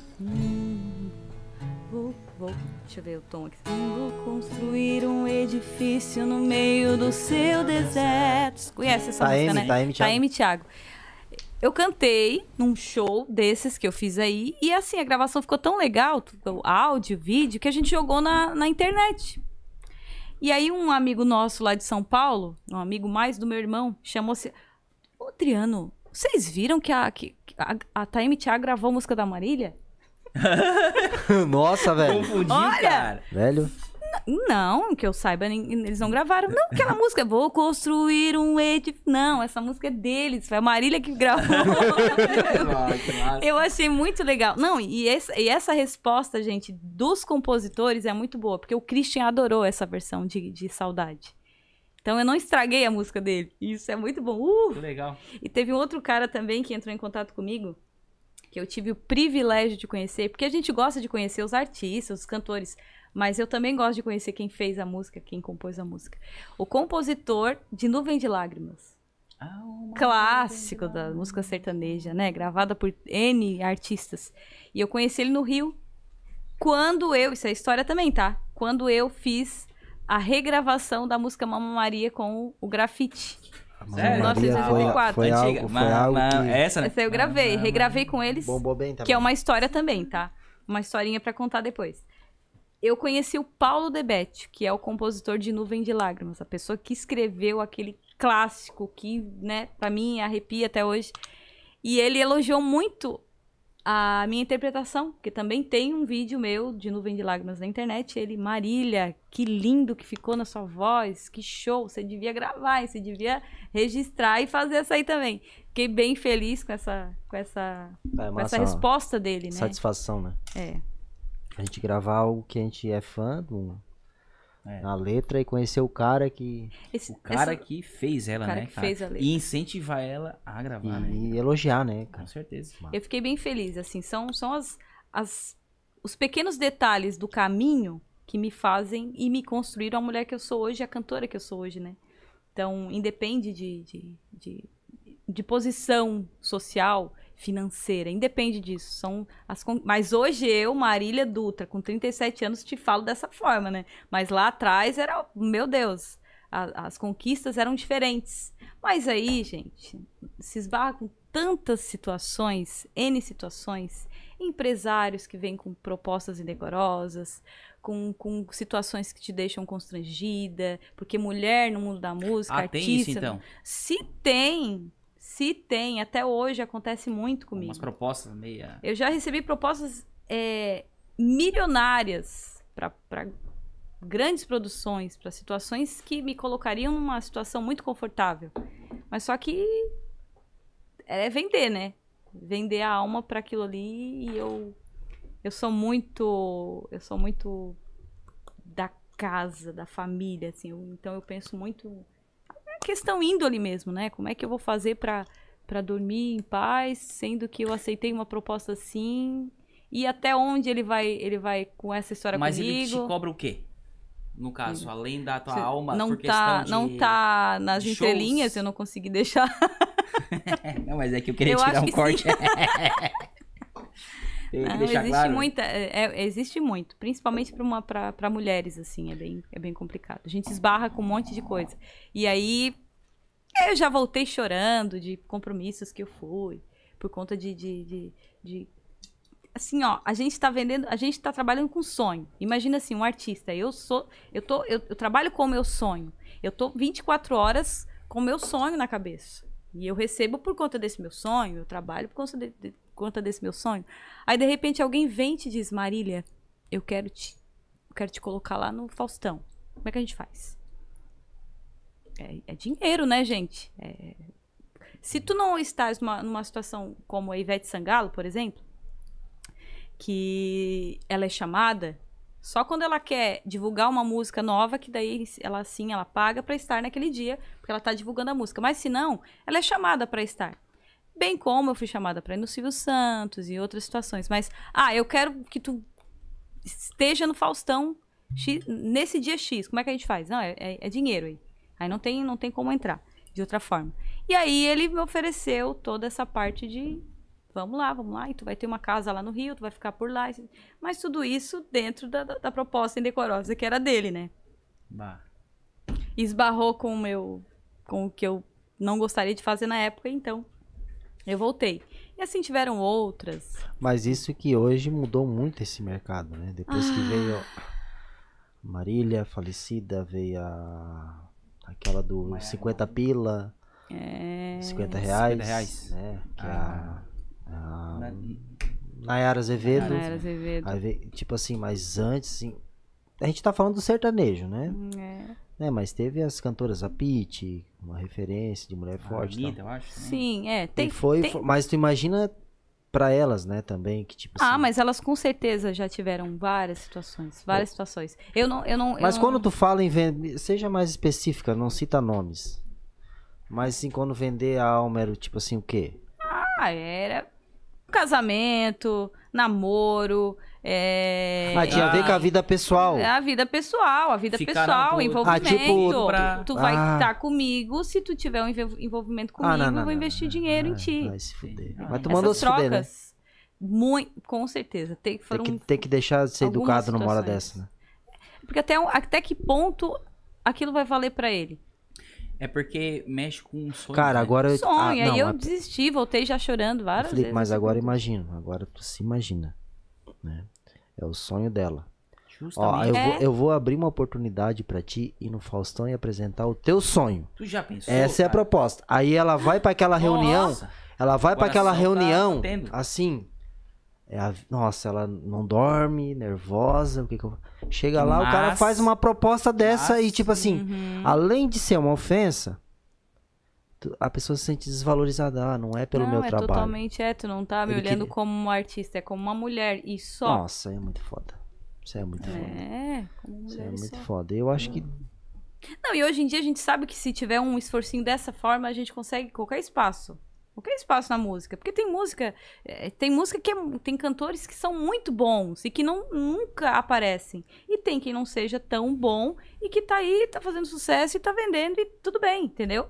Vou, vou, deixa eu ver o tom aqui. Vou construir um edifício no meio do seu deserto. Conhece essa Taeme, música, né? Taeme, Thiago. Taeme, Thiago. Eu cantei num show desses que eu fiz aí, e assim, a gravação ficou tão legal, áudio, vídeo, que a gente jogou na, na internet. E aí um amigo nosso lá de São Paulo, um amigo mais do meu irmão, chamou-se... Adriano, vocês viram que a, que a, a Taime Thiago gravou a música da Marília? Nossa, velho. Confundi, Olha! cara. Velho. Não, que eu saiba, eles não gravaram. Não, aquela música, vou construir um edifício. Não, essa música é deles, foi a Marília que gravou. Eu achei muito legal. Não, e essa, e essa resposta, gente, dos compositores é muito boa, porque o Christian adorou essa versão de, de Saudade. Então eu não estraguei a música dele. Isso é muito bom. Uh! Que legal. E teve um outro cara também que entrou em contato comigo, que eu tive o privilégio de conhecer, porque a gente gosta de conhecer os artistas, os cantores, mas eu também gosto de conhecer quem fez a música, quem compôs a música. O compositor de Nuvem de Lágrimas Ah, clássico da música sertaneja, né? Gravada por N artistas. E eu conheci ele no Rio. Quando eu, isso é história também, tá? Quando eu fiz a regravação da música Mama Maria com o grafite. Sério? Maria foi, 1984. foi Antiga. algo, foi Ma- algo que Essa, né? Essa eu gravei, regravei com eles, bombou bem também. que é uma história também, tá? Uma historinha pra contar depois. Eu conheci o Paulo Debete, que é o compositor de Nuvem de Lágrimas, a pessoa que escreveu aquele clássico que, né, pra mim arrepia até hoje. E ele elogiou muito a minha interpretação, que também tem um vídeo meu de Nuvem de Lágrimas na internet. Ele, Marília, que lindo que ficou na sua voz, que show, você devia gravar, você devia registrar e fazer essa aí também. Fiquei bem feliz com essa, com essa, É com essa resposta dele, né? Satisfação, né? É. A gente gravar algo que a gente é fã do, É. na letra e conhecer o cara que. Esse, O cara essa- que fez ela, O cara né, que cara? fez a letra. E incentivar ela a gravar, né? E elogiar, né, Com cara? certeza. Eu fiquei bem feliz, assim, são, são as, as, os pequenos detalhes do caminho que me fazem e me construíram a mulher que eu sou hoje, a cantora que eu sou hoje, né? Então, independe de, de, de, de posição social, financeira, independe disso. São as, con- mas hoje eu, Marília Dutra, com 37 anos, te falo dessa forma, né? Mas lá atrás era, meu Deus, a- as conquistas eram diferentes. Mas aí, gente, se esbarra com tantas situações, N situações, empresários que vêm com propostas indecorosas, com, com situações que te deixam constrangida, porque mulher no mundo da música, Ah, tem artista. isso então? Se tem, se tem, até hoje acontece muito comigo. Umas propostas meia. Eu já recebi propostas é, milionárias para grandes produções, para situações que me colocariam numa situação muito confortável. Mas só que é vender, né? Vender a alma para aquilo ali e eu eu sou muito eu sou muito da casa, da família, assim. eu- então eu penso muito questão índole mesmo, né? Como é que eu vou fazer para para dormir em paz, sendo que eu aceitei uma proposta assim e até onde ele vai ele vai com essa história Mas comigo? ele te cobra o quê? No caso, além da tua Você alma, não por tá, de... não tá nas entrelinhas, shows? eu não consegui deixar. Não, mas é que eu queria Eu tirar um corte. Tem que Não, deixar existe claro. muita, é- é- existe muito, principalmente para mulheres assim, é bem é bem complicado. A gente esbarra com um monte de coisa. E aí eu já voltei chorando de compromissos que eu fui por conta de, de, de, de- assim, ó, a gente tá vendendo, a gente tá trabalhando com sonho. Imagina assim, um artista, eu sou, eu tô, eu, eu trabalho com o meu sonho. Eu tô 24 horas com o meu sonho na cabeça. E eu recebo por conta desse meu sonho, eu trabalho por conta, de- de- conta desse meu sonho. Aí de repente alguém vem e te diz, Marília, eu quero te, quero te colocar lá no Faustão. Como é que a gente faz? É, é dinheiro, né, gente? É- Se tu não estás numa, numa situação como a Ivete Sangalo, por exemplo, que ela é chamada só quando ela quer divulgar uma música nova, que daí ela sim, ela paga pra estar naquele dia, porque ela tá divulgando a música. Mas se não, ela é chamada pra estar. Bem como eu fui chamada pra ir no Silvio Santos e outras situações. Mas, ah, eu quero que tu esteja no Faustão X- nesse dia X. Como é que a gente faz? Não, é, é- é dinheiro aí. Aí não tem, não tem como entrar de outra forma. E aí ele me ofereceu toda essa parte de vamos lá, vamos lá, e tu vai ter uma casa lá no Rio, tu vai ficar por lá. Mas tudo isso dentro da, da, da proposta indecorosa que era dele, né? Bah. Esbarrou com o meu. com o que eu não gostaria de fazer na época, então eu voltei. E assim tiveram outras. Mas isso que hoje mudou muito esse mercado, né? Depois Ah. que veio a Marília falecida, veio a aquela do Maiara 50 pila, É... 50 reais, 50 reais. né? Que é Ah. a, a Na- Nayara Azevedo. Nayara Azevedo. Aí tipo assim, mas antes, assim, a gente tá falando do sertanejo, né? É. né? Mas teve as cantoras, a Pitty, uma referência de mulher a forte. Anitta, eu acho. também. Sim, é. Tem, e foi, tem- foi- mas tu imagina pra elas, né, também, que tipo Ah, assim, mas elas com certeza já tiveram várias situações. Várias situações. Eu não. Eu não eu Mas não- quando tu fala em vender, seja mais específica, não cita nomes. Mas assim, quando vender a alma era tipo assim, o quê? Ah, era casamento, namoro, é... Ah, tinha a ver com a vida pessoal. É a vida pessoal, a vida Ficar pessoal, envolvimento. Ah, tipo- pra- Tu vai Ah. estar comigo, se tu tiver um envol- envolvimento comigo, Ah, não, não, eu vou investir não, dinheiro em ti. Vai se fuder. Mas tu Essas mandou se fuder, né? trocas, muito, com certeza. Tem, Tem foram, que, tem que deixar de ser educado numa hora dessa, né? Porque até, até que ponto aquilo vai valer pra ele? É porque mexe com um sonho. Cara, né? agora eu. Sonho, ah, aí não, eu mas- desisti, voltei já chorando várias Felipe, vezes. mas agora imagina. Agora tu se imagina. Né? É o sonho dela. Ó, Justamente. eu, É. vou, eu vou abrir uma oportunidade pra ti ir no Faustão e apresentar o teu sonho. Tu já pensou? Essa é a cara? proposta. Aí ela vai pra aquela reunião. Nossa, Ela vai pra O aquela tá reunião, batendo. assim. é a- nossa, ela não dorme, nervosa. O que que eu... Chega lá, o cara faz uma proposta dessa e, mas- tipo assim, Uhum. além de ser uma ofensa, a pessoa se sente desvalorizada. Ah, não é pelo não, meu é trabalho. totalmente, é, tu não tá me Ele olhando que- como uma artista, é como uma mulher e só. Nossa, é muito foda. Isso é muito foda. É, como Isso mulher é e muito só. foda. Eu acho que. Não, e hoje em dia a gente sabe que se tiver um esforcinho dessa forma, a gente consegue qualquer espaço. Qualquer espaço na música. Porque tem música. é, tem música que é- tem cantores que são muito bons e que não, nunca aparecem. E tem quem não seja tão bom e que tá aí, tá fazendo sucesso e tá vendendo e tudo bem, entendeu?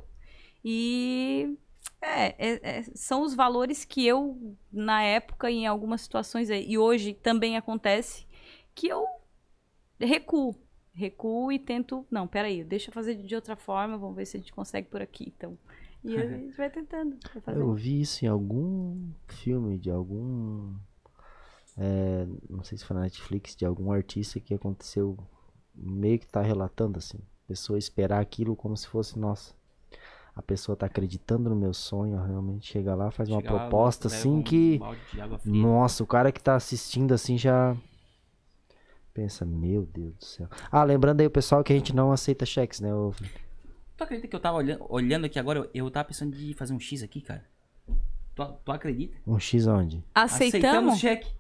E. É, é- é, são os valores que eu, na época, em algumas situações, aí, e hoje também acontece, que eu recuo. Recuo e tento. Não, peraí, deixa eu fazer de outra forma, vamos ver se a gente consegue por aqui, então. E a gente vai tentando. Vai Eu vi isso em algum filme de algum. é, não sei se foi na Netflix, de algum artista que aconteceu. Meio que tá relatando assim. A pessoa esperar aquilo como se fosse, nossa. A pessoa tá acreditando no meu sonho, realmente chega lá, faz uma chega lá, proposta assim um que. Nossa, o cara que tá assistindo assim já. Pensa, meu Deus do céu. Ah, lembrando aí o pessoal que a gente não aceita cheques, né? ô Felipe? Tu acredita que eu tava olhando, olhando aqui agora, eu, eu tava pensando de fazer um X aqui, cara? Tu, tu acredita? Um X onde? Aceitamos? cheque.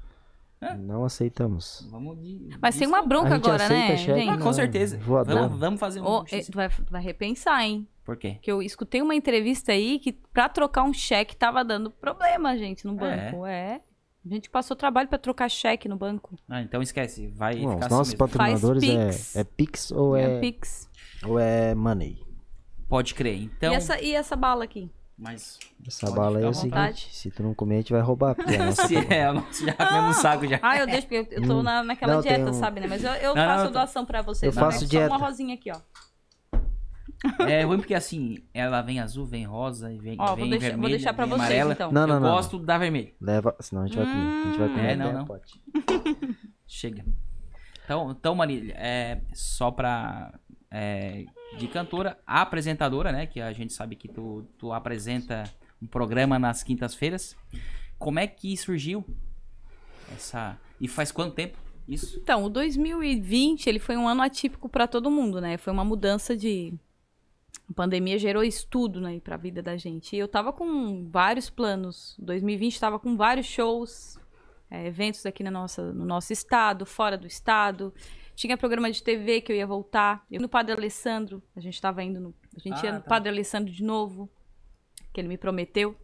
Não aceitamos. Vamos de. Mas tem uma bronca A gente agora, aceita né? cheque, gente? Ah, com Não, certeza. voador. Vamos, vamos fazer um Ô, é, X. tu vai, tu vai repensar, hein? Por quê? Que eu escutei uma entrevista aí que pra trocar um cheque tava dando problema, gente, no banco. É. A gente passou trabalho pra trocar cheque no banco. Ah, então esquece. Vai Bom, ficar os nossos assim mesmo. patrocinadores Pix. é, é Pix ou É, é, Pix. ou é Money? Pode crer. Então. E, essa, e essa bala aqui? Mas. Essa bala aí é o seguinte, se tu não comer, a gente vai roubar. Porque é a nossa Se é, o nosso já comemos um saco já. Ah, eu deixo, porque eu, eu tô na, naquela Não, dieta, um- sabe, né? Mas eu, eu Não, faço não, tá. doação pra vocês. Eu tá? faço Só dieta. uma rosinha aqui, ó. É ruim porque assim, ela vem azul, vem rosa, e vem, Ó, vou vem deixar- vou vermelha, deixar pra vocês, amarela. então. Não, não, eu não. gosto da vermelha. Leva, senão a gente vai comer. A gente vai comer É, não, não. pote. Chega. Então, então Marília, é, só pra. é, de cantora, a apresentadora, né? Que a gente sabe que tu, tu apresenta um programa nas quintas-feiras. Como é que surgiu essa. E faz quanto tempo isso? Então, o 2020, ele foi um ano atípico pra todo mundo, né? Foi uma mudança de, A pandemia gerou isso tudo, né, pra vida da gente. E eu tava com vários planos. 2020 tava com vários shows, é, eventos aqui na nossa, no nosso estado, fora do estado. Tinha programa de TV que eu ia voltar. Eu no Padre Alessandro, a gente tava indo no. A gente Ah, ia no tá. Padre Alessandro de novo, que ele me prometeu.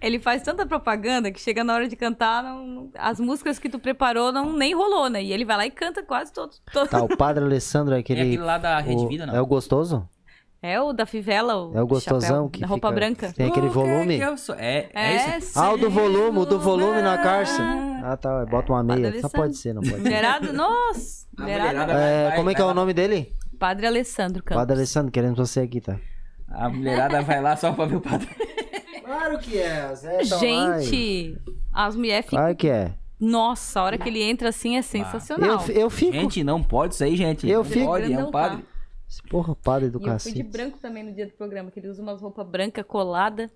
ele faz tanta propaganda que chega na hora de cantar, não- as músicas que tu preparou não nem rolou, né? E ele vai lá e canta quase todos. todos. Tá, o Padre Alessandro é É aquele. aquele lá da Rede o- Vida, não? É o gostoso? É o da fivela, o, É o gostosão chapéu, que da roupa fica- branca. Tem aquele é volume? que eu sou? É, é, É, esse? Ah, o do volume, o do volume na cárcel. Ah. Tá. Bota uma meia. Só Alessandro. pode ser, não pode ser. Mulherada, nossa! A Mulherada. É, vai- como é que é vai o nome dele? Padre Alessandro Campos. Padre Alessandro, queremos você aqui, tá? A mulherada vai lá só pra ver o padre. Claro que é. Gente, as mulheres ficam. Claro que é. Nossa, a hora que ele entra assim é sensacional. Eu, eu fico. Gente, não pode isso aí, gente. Eu não fico- pode, é Grandão um padre. Porra, padre do E eu fui de cacete. branco também no dia do programa, que ele usa umas roupas brancas coladas.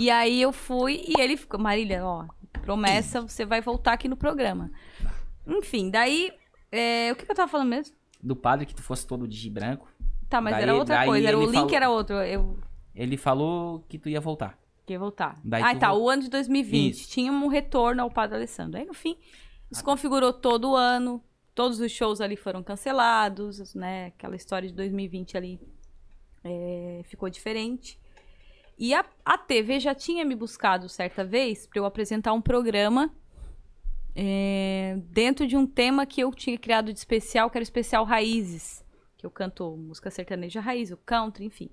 E aí eu fui e ele ficou, Marília, ó, promessa, você vai voltar aqui no programa. Enfim, daí, é, o que, que eu tava falando mesmo? Do padre que tu fosse todo de branco. Tá, mas Daí- era outra coisa, era o link falou- era outro, eu Ele falou que tu ia voltar. queria voltar. Daí ah, tá, o ano de 2020 Isso. tinha um retorno ao Padre Alessandro. Aí no fim, desconfigurou todo o ano, todos os shows ali foram cancelados, né? Aquela história de 2020 ali é, ficou diferente. E a, a TV já tinha me buscado certa vez para eu apresentar um programa é, dentro de um tema que eu tinha criado de especial, que era o especial Raízes, que eu canto música sertaneja raiz, o country, enfim.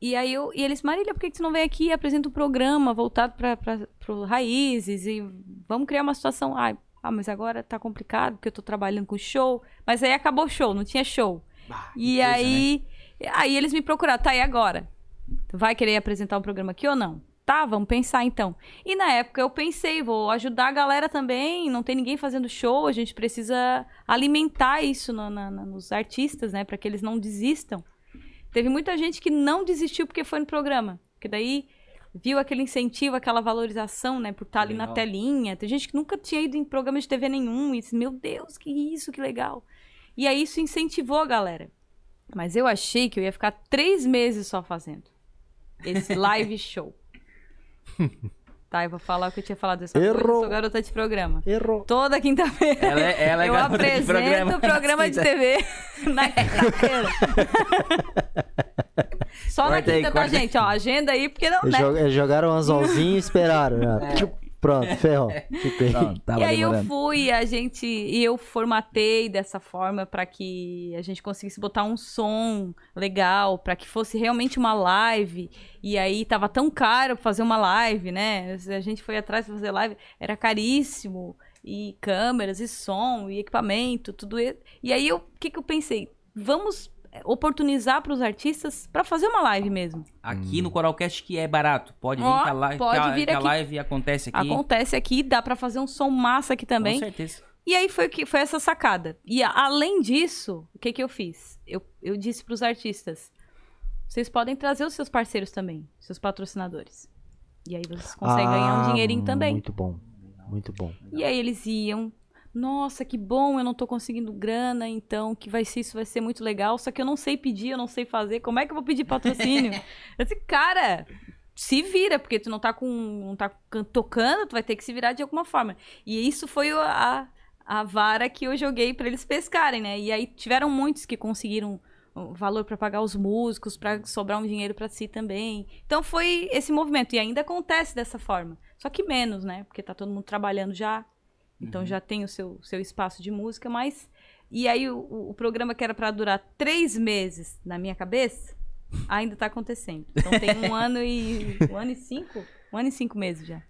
E aí eu, e eles, Marília, por que, que você não vem aqui e apresenta um programa voltado para Raízes e vamos criar uma situação. Ai, ah, mas agora tá complicado porque eu tô trabalhando com show. Mas aí acabou o show, não tinha show. Bah, E coisa, né? aí, aí eles me procuraram, tá, e agora? Tu vai querer apresentar um programa aqui ou não? Tá, vamos pensar então. E na época eu pensei, vou ajudar a galera também, não tem ninguém fazendo show, a gente precisa alimentar isso no- na- nos artistas, né, para que eles não desistam. Teve muita gente que não desistiu porque foi no programa, porque daí viu aquele incentivo, aquela valorização, né, por estar ali na Legal. telinha. Tem gente que nunca tinha ido em programa de TV nenhum e disse, meu Deus, que isso, que legal. E aí isso incentivou a galera. Mas eu achei que eu ia ficar três meses só fazendo esse live show. Tá, eu vou falar o que eu tinha falado dessa coisa. Eu Errou. sou garota de programa. Errou. Toda quinta-feira. Ela é, ela é eu garota de apresento programa. o programa de TV na quinta-feira. Só na Corta aí, quinta, tá, aí. gente? Ó, agenda aí, porque não, Eles, né? eles jogaram um anzolzinho e esperaram. né? Tchup, Pronto, ferrou. Fiquei. Não, e aí eu demorando. fui, a gente, e eu formatei dessa forma para que a gente conseguisse botar um som legal, para que fosse realmente uma live. E aí tava tão caro fazer uma live, né? A gente foi atrás para fazer live, era caríssimo. E câmeras, e som, e equipamento, tudo isso. E aí eu, o que que eu pensei? Vamos oportunizar para os artistas para fazer uma live mesmo. Aqui no Coralcast que é barato. Pode vir que a live, pode que a, vir que a aqui. live acontece aqui. Acontece aqui, dá para fazer um som massa aqui também. Com certeza. E aí foi, que, foi essa sacada. E além disso, o que, que eu fiz? Eu, eu disse pros artistas: vocês podem trazer os seus parceiros também, seus patrocinadores. E aí vocês conseguem ganhar um Ah, dinheirinho também. Muito bom. Muito bom. E aí eles iam. Nossa, que bom, eu não tô conseguindo grana, então que vai ser isso, vai ser muito legal. Só que eu não sei pedir, eu não sei fazer. Como é que eu vou pedir patrocínio? eu disse, cara, se vira, porque tu não tá com. não tá can- tocando, tu vai ter que se virar de alguma forma. E isso foi a, a vara que eu joguei pra eles pescarem, né? E aí tiveram muitos que conseguiram valor pra pagar os músicos, pra sobrar um dinheiro pra si também. Então foi esse movimento e ainda acontece dessa forma. Só que menos, né? Porque tá todo mundo trabalhando já. Então já tem o seu, seu espaço de música, mas. E aí o, o- programa que era pra durar três meses na minha cabeça ainda tá acontecendo. Então tem um ano e. Um ano e cinco? Um ano e cinco meses já.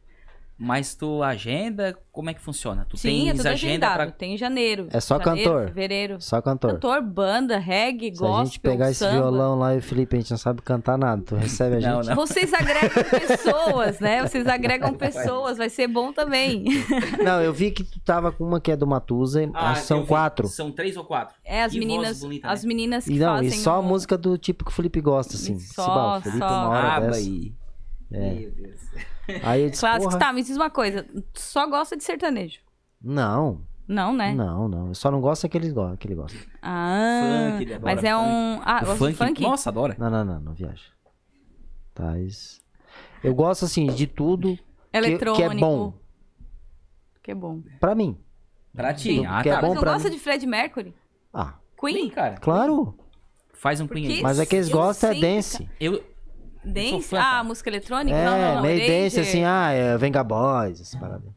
Mas tu agenda, como é que funciona? Tu Sim, é tens tudo agenda pra... Tem em janeiro. É só janeiro, cantor? Fevereiro. Só cantor. Cantor, banda, reggae, Se a gospel, gente pegar esse samba. violão lá e o Felipe, a gente não sabe cantar nada. Tu recebe a gente. Não, não. Vocês agregam pessoas, né? Vocês agregam pessoas, vai ser bom também. Não, eu vi que tu tava com uma que é do Matusa, Ah, são quatro. São três ou quatro. É, as voz meninas, bonita, as né? meninas que E não, e fazem só a o- música do tipo que o Felipe gosta, assim. Só, o Felipe, só. uma hora Aba dessa. e... É. Meu Deus. Aí eu disse, Clássicos. porra, Tá, me diz uma coisa. Tu só gosta de sertanejo? não. Não, né? Não, não. Eu só não gosto daquele go- que ele gosta. Ah, Funk, ele adora mas é funk. um... Ah, O gosta de funk? Nossa, adora. Não, não, não, não viaja. Tá, isso. Eu gosto, assim, de tudo que, Eletrônico. que é bom. Que é bom. Pra mim. Pra ti. Tudo Ah, que é tá. bom Mas não gosta mim. de Fred Mercury? Ah, Queen, Queen? cara. claro. Faz um Queen. Mas é que eles gostam é dance. Eu, Dance? fã, ah, música eletrônica? É, não, não, não. meio dance, assim, ah, é Venga Boys, essas paradas.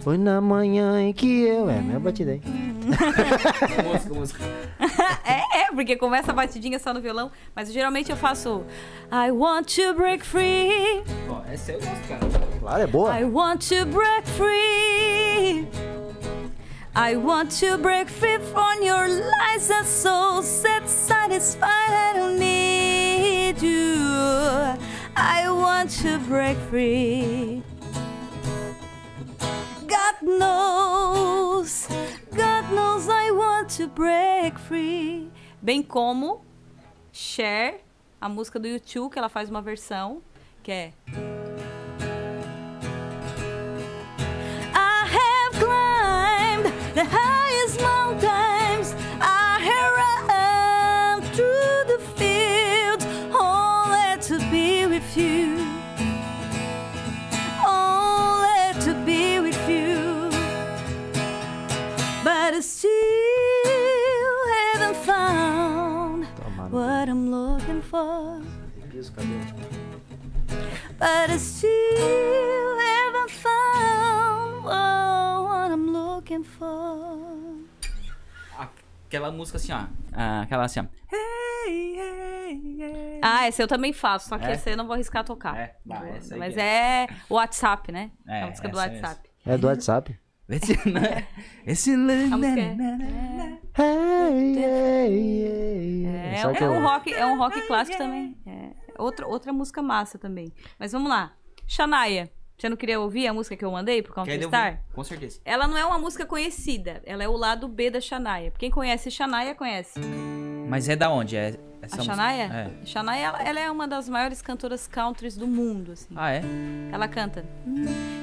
Foi na manhã em que eu... É, minha batida aí. música, música. É, é, porque começa a batidinha só no violão. Mas geralmente eu faço... I want to break free. Ó, essa eu gosto, cara. Claro, é boa. I want to break free. I want to break free from your lies and so set satisfied. I don't you. I want to break free. God knows, God knows I want to break free. Bem como Cher, a música do YouTube, que ela faz uma versão, que é for. But I still haven't found oh, what I'm looking for. Aquela música assim, ó. Ah, Aquela assim, ó. Hey, hey, hey. Ah, esse eu também faço, só que É? esse eu não vou arriscar tocar. É, essa aí Mas que é o WhatsApp, né? É, a música do essa WhatsApp. É do WhatsApp. Esse? Esse... A música é, é, é um rock, é um rock clássico também. É outra, outra música massa também. Mas vamos lá. Shania, você não queria ouvir a música que eu mandei Quer Counter-Star? Com certeza. Ela não é uma música conhecida, ela é o lado B da Shania. Quem conhece Shania, conhece. Mas é da onde? É essa A música? É. Shania, ela, ela é uma das maiores cantoras countries do mundo, assim. Ah, é? Ela canta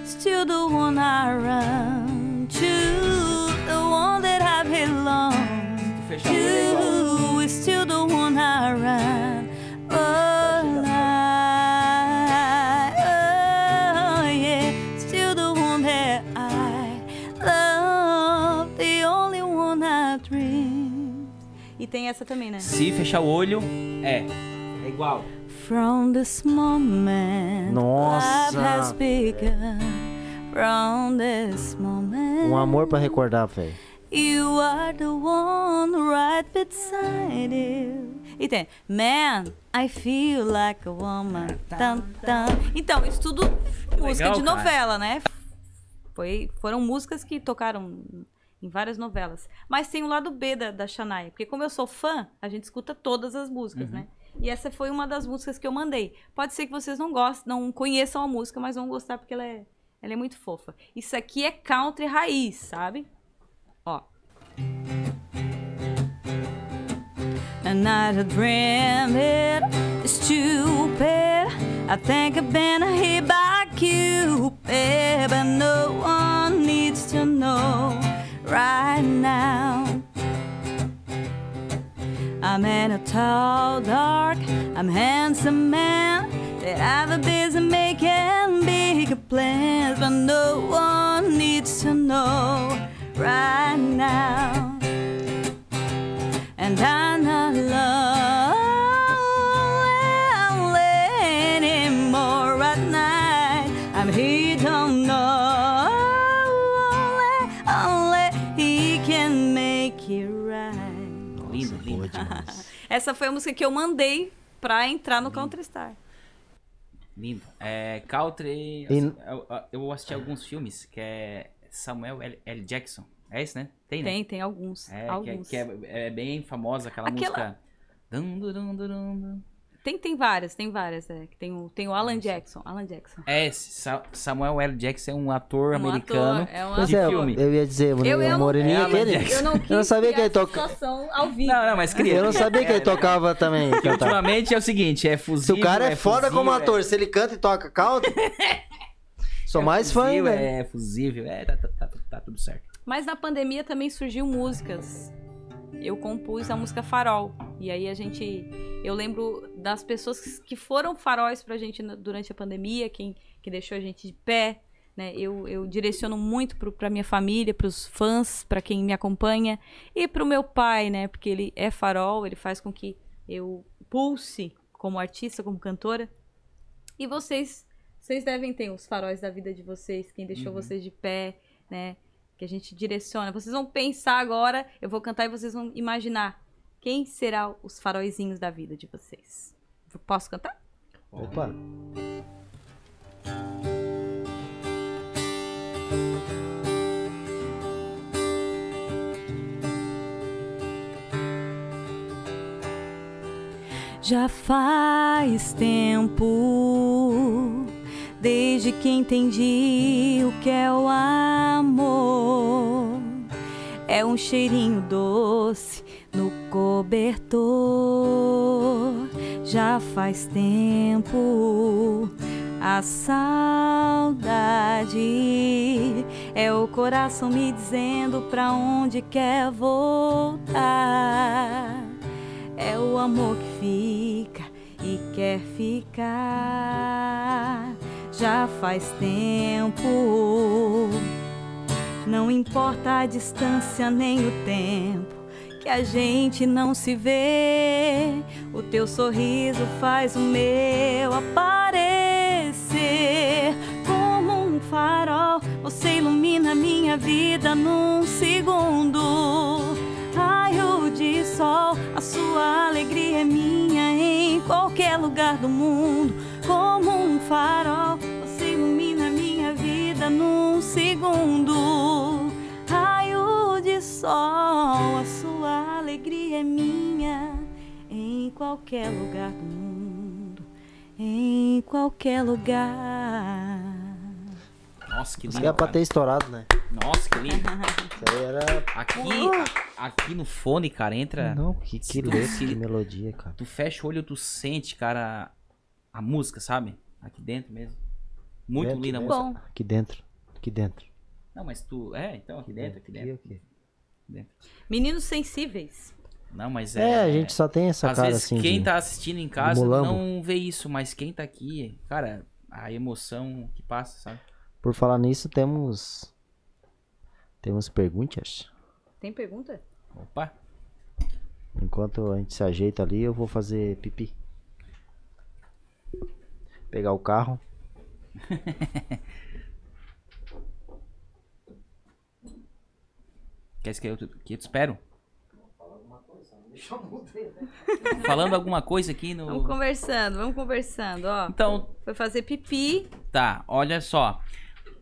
Still the one I run to The one that I belong to still the one I run Oh, tem essa também, né? Se fechar o olho, é. É igual. From this moment, Nossa. has begun. From this moment, Um amor pra recordar, velho. you are the one right beside you. E tem, man, I feel like a woman. Tan, tan. Então, isso tudo música legal, de cara. novela, né? Foi, foram músicas que tocaram em várias novelas. Mas tem o lado B da, da Shania. Porque como eu sou fã, a gente escuta todas as músicas, Uhum. né? E essa foi uma das músicas que eu mandei. Pode ser que vocês não gostem, não conheçam a música, mas vão gostar porque ela é, ela é muito fofa. Isso aqui é country raiz, sabe? Ó. And I dream it stupid. I think I've been hit by Cupid, but no one needs to know right now. I'm in a tall, dark, I'm handsome man that I've a busy making bigger plans, but no one needs to know right now. And I'm not lonely Essa foi a música que eu mandei pra entrar no Counter-Star. Lindo. É, country. E- Eu, eu assisti alguns filmes que é Samuel L. L. Jackson. É esse, né? Tem, né? Tem, tem alguns. É, que, é, alguns. que é, é bem famosa aquela, Aquela- música. Dum, dum, dum. Tem, tem várias, tem várias. É. que Tem, o, tem o Alan Jackson. Alan Jackson. É esse. Sa- Samuel L. Jackson é um ator Um americano ator, é um de Pois é, filme. eu ia dizer, Eu- eu o não- Moreninho É, é aquele. Alan Jackson. Eu não quis Eu não sabia que ele essa toca- situação ao vivo. Não, não, mas queria. Eu não sabia que ele tocava também. Ultimamente é o seguinte, é Se fuzil. o cara é, foda fuzil, como é- ator, se ele canta e toca country. Sou É mais fã ainda. É, fusível. É, tá, tá, tá, tá tudo certo. Mas na pandemia também surgiu músicas. Eu compus a música Farol. E aí a gente. Eu lembro das pessoas que foram faróis pra gente durante a pandemia, quem que deixou a gente de pé. Né? Eu, eu direciono muito pro, pra minha família, pros fãs, pra quem me acompanha. E pro meu pai, né? Porque ele é farol, ele faz com que eu pulse como artista, como cantora. E vocês, vocês devem ter os faróis da vida de vocês, quem deixou Uhum. vocês de pé, né? Que a gente direciona. Vocês vão pensar agora, eu vou cantar e vocês vão imaginar quem será os faróizinhos da vida de vocês. Posso cantar? Opa. Já faz tempo desde que entendi o que é o amor. É um cheirinho doce cobertor. Já faz tempo a saudade é o coração me dizendo pra onde quer voltar. É o amor que fica e quer ficar. Já faz tempo. Não importa a distância nem o tempo que a gente não se vê. O teu sorriso faz o meu aparecer como um farol. Você ilumina minha vida num segundo. Raio de sol, a sua alegria é minha em qualquer lugar do mundo. Como um farol, você ilumina minha vida num segundo. Raio de sol, a sua alegria é minha em qualquer lugar do mundo. Em qualquer lugar. Nossa, que Isso lindo. que é pra ter estourado, né? Nossa, que lindo. Isso aí era. Aqui, a- aqui no fone, cara, entra. Não, que, que tu- letra, se- que melodia, cara. Tu fecha o olho, tu sente, cara, a música, sabe? Aqui dentro mesmo. Muito Dentro, linda a música. Bom, Aqui dentro. Aqui dentro. Não, mas tu. É, então, aqui dentro, aqui dentro. aqui. Meninos sensíveis. Não, mas É, é. a gente só tem essa Às cara vezes assim. quem de- tá assistindo em casa mulambo. não vê isso, mas quem tá aqui, cara, a emoção que passa, sabe? Por falar nisso, temos. Temos perguntas. Tem pergunta? Opa. Enquanto a gente se ajeita ali, eu vou fazer pipi. Pegar o carro. Quer que eu, que eu te espero? Falando alguma coisa aqui no. Vamos conversando, vamos conversando, ó. Então, Foi fazer pipi. tá, olha só.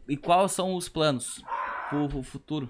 E quais são os planos pro futuro?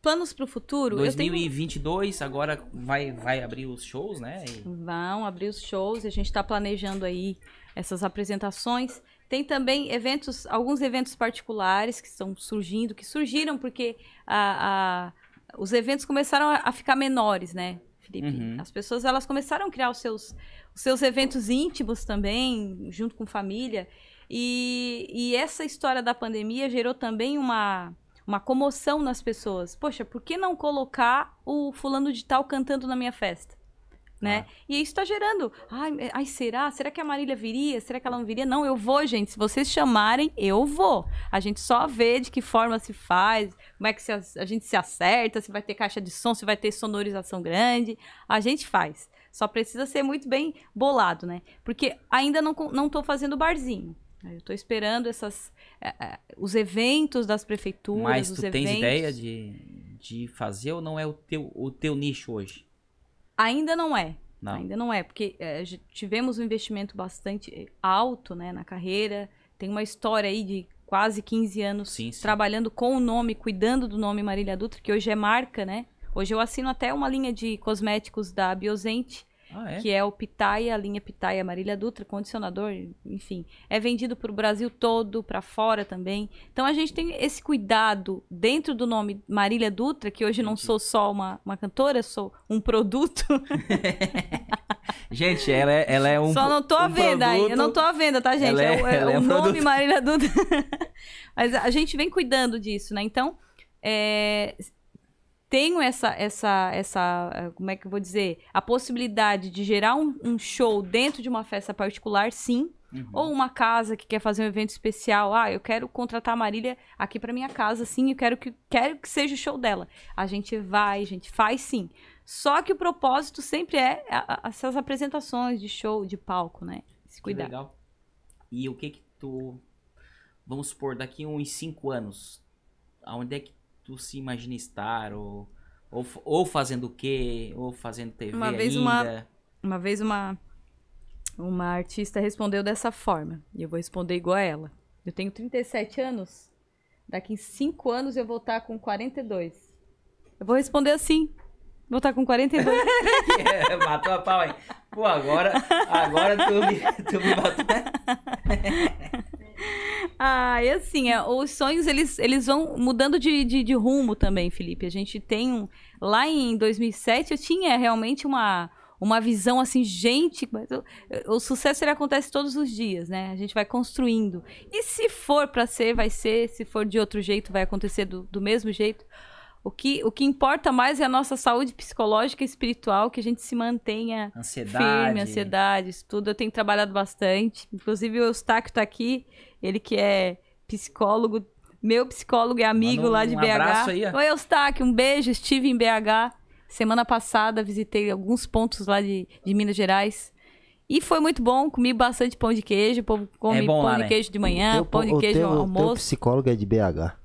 Planos pro futuro? Eu tenho... 2022, agora vai, vai abrir os shows, né? E- Vão abrir os shows, a gente está planejando aí essas apresentações. Tem também eventos, alguns eventos particulares que estão surgindo, que surgiram porque a- a- os eventos começaram a, a ficar menores, né, Felipe? Uhum. As pessoas elas começaram a criar os seus, os seus eventos íntimos também, junto com família. E, e essa história da pandemia gerou também uma, uma comoção nas pessoas. Poxa, por que não colocar o fulano de tal cantando na minha festa? Né? E isso tá gerando. Ai, ai, será? Será que a Marília viria? Será que ela não viria? Não, eu vou, gente. Se vocês chamarem, eu vou. A gente só vê de que forma se faz, como é que se a, gente se acerta, se vai ter caixa de som, se vai ter sonorização grande. A gente faz. Só precisa ser muito bem bolado, né? Porque ainda não, não tô fazendo barzinho. Eu tô esperando essas, eh, os eventos das prefeituras, Mas tu eventos. tens ideia de, de fazer ou não é o teu, o teu nicho hoje? Ainda não é. Não. Ainda não é, porque j- tivemos um investimento bastante eh, alto né, na carreira. Tem uma história aí de quase 15 anos Sim, sim. trabalhando com o nome, cuidando do nome Marília Dutra, que hoje é marca, né? Hoje eu assino até uma linha de cosméticos da Biosente, Ah, é? que é o Pitaia, a linha Pitaia Marília Dutra, condicionador, enfim. É vendido para o Brasil todo, para fora também. Então a gente tem esse cuidado dentro do nome Marília Dutra, que hoje não sou só uma, uma cantora, sou um produto. Gente, ela é, ela é um. Só não tô à um venda aí. Eu produto- não tô à venda, tá, gente? Ela é- É, o- é é o um nome produto. Marília Dutra. Mas a gente vem cuidando disso, né? Então, é, tenho essa, essa, essa, como é que eu vou dizer? A possibilidade de gerar um, um show dentro de uma festa particular, sim. Uhum. Ou uma casa que quer fazer um evento especial. Ah, eu quero contratar a Marília aqui pra minha casa, sim. Eu quero que, quero que seja o show dela. A gente vai, a gente faz, sim. Só que o propósito sempre é essas apresentações de show, de palco, né? Se Que cuidar. legal. E o que que tu. Vamos supor, daqui uns 5 anos, aonde é que tu se imagina estar? Ou, ou, ou fazendo o quê? Ou fazendo TV Uma vez ainda? uma- Uma vez uma, uma artista respondeu dessa forma. E eu vou responder igual a ela. Eu tenho 37 anos. Daqui em 5 anos eu vou estar com 42. Eu vou responder assim. Vou estar com 42. É, matou a pau aí. Pô, agora, agora tu me, tu me. Ah, e assim, é, os sonhos eles, eles vão mudando de, de, de rumo também, Felipe. A gente tem um. Lá em 2007 eu tinha realmente uma, uma visão assim, gente, o, o sucesso ele acontece todos os dias, né? A gente vai construindo. E se for pra ser, vai ser. Se for de outro jeito, vai acontecer do, do mesmo jeito. O que, o que importa mais é a nossa saúde psicológica e espiritual, que a gente se mantenha Ansiedade. firme, ansiedade, isso tudo. Eu tenho trabalhado bastante. Inclusive, o Eustáquio tá aqui, ele que é psicólogo, meu psicólogo e amigo um- lá de um BH. aí. Oi, Eustáquio, um beijo. Estive em BH. Semana passada visitei alguns pontos lá de, de Minas Gerais. E foi muito bom, comi bastante pão de queijo. O povo come É bom pão lá, de né? queijo de manhã, Teu- pão de o queijo teu, no teu almoço. psicólogo é de BH.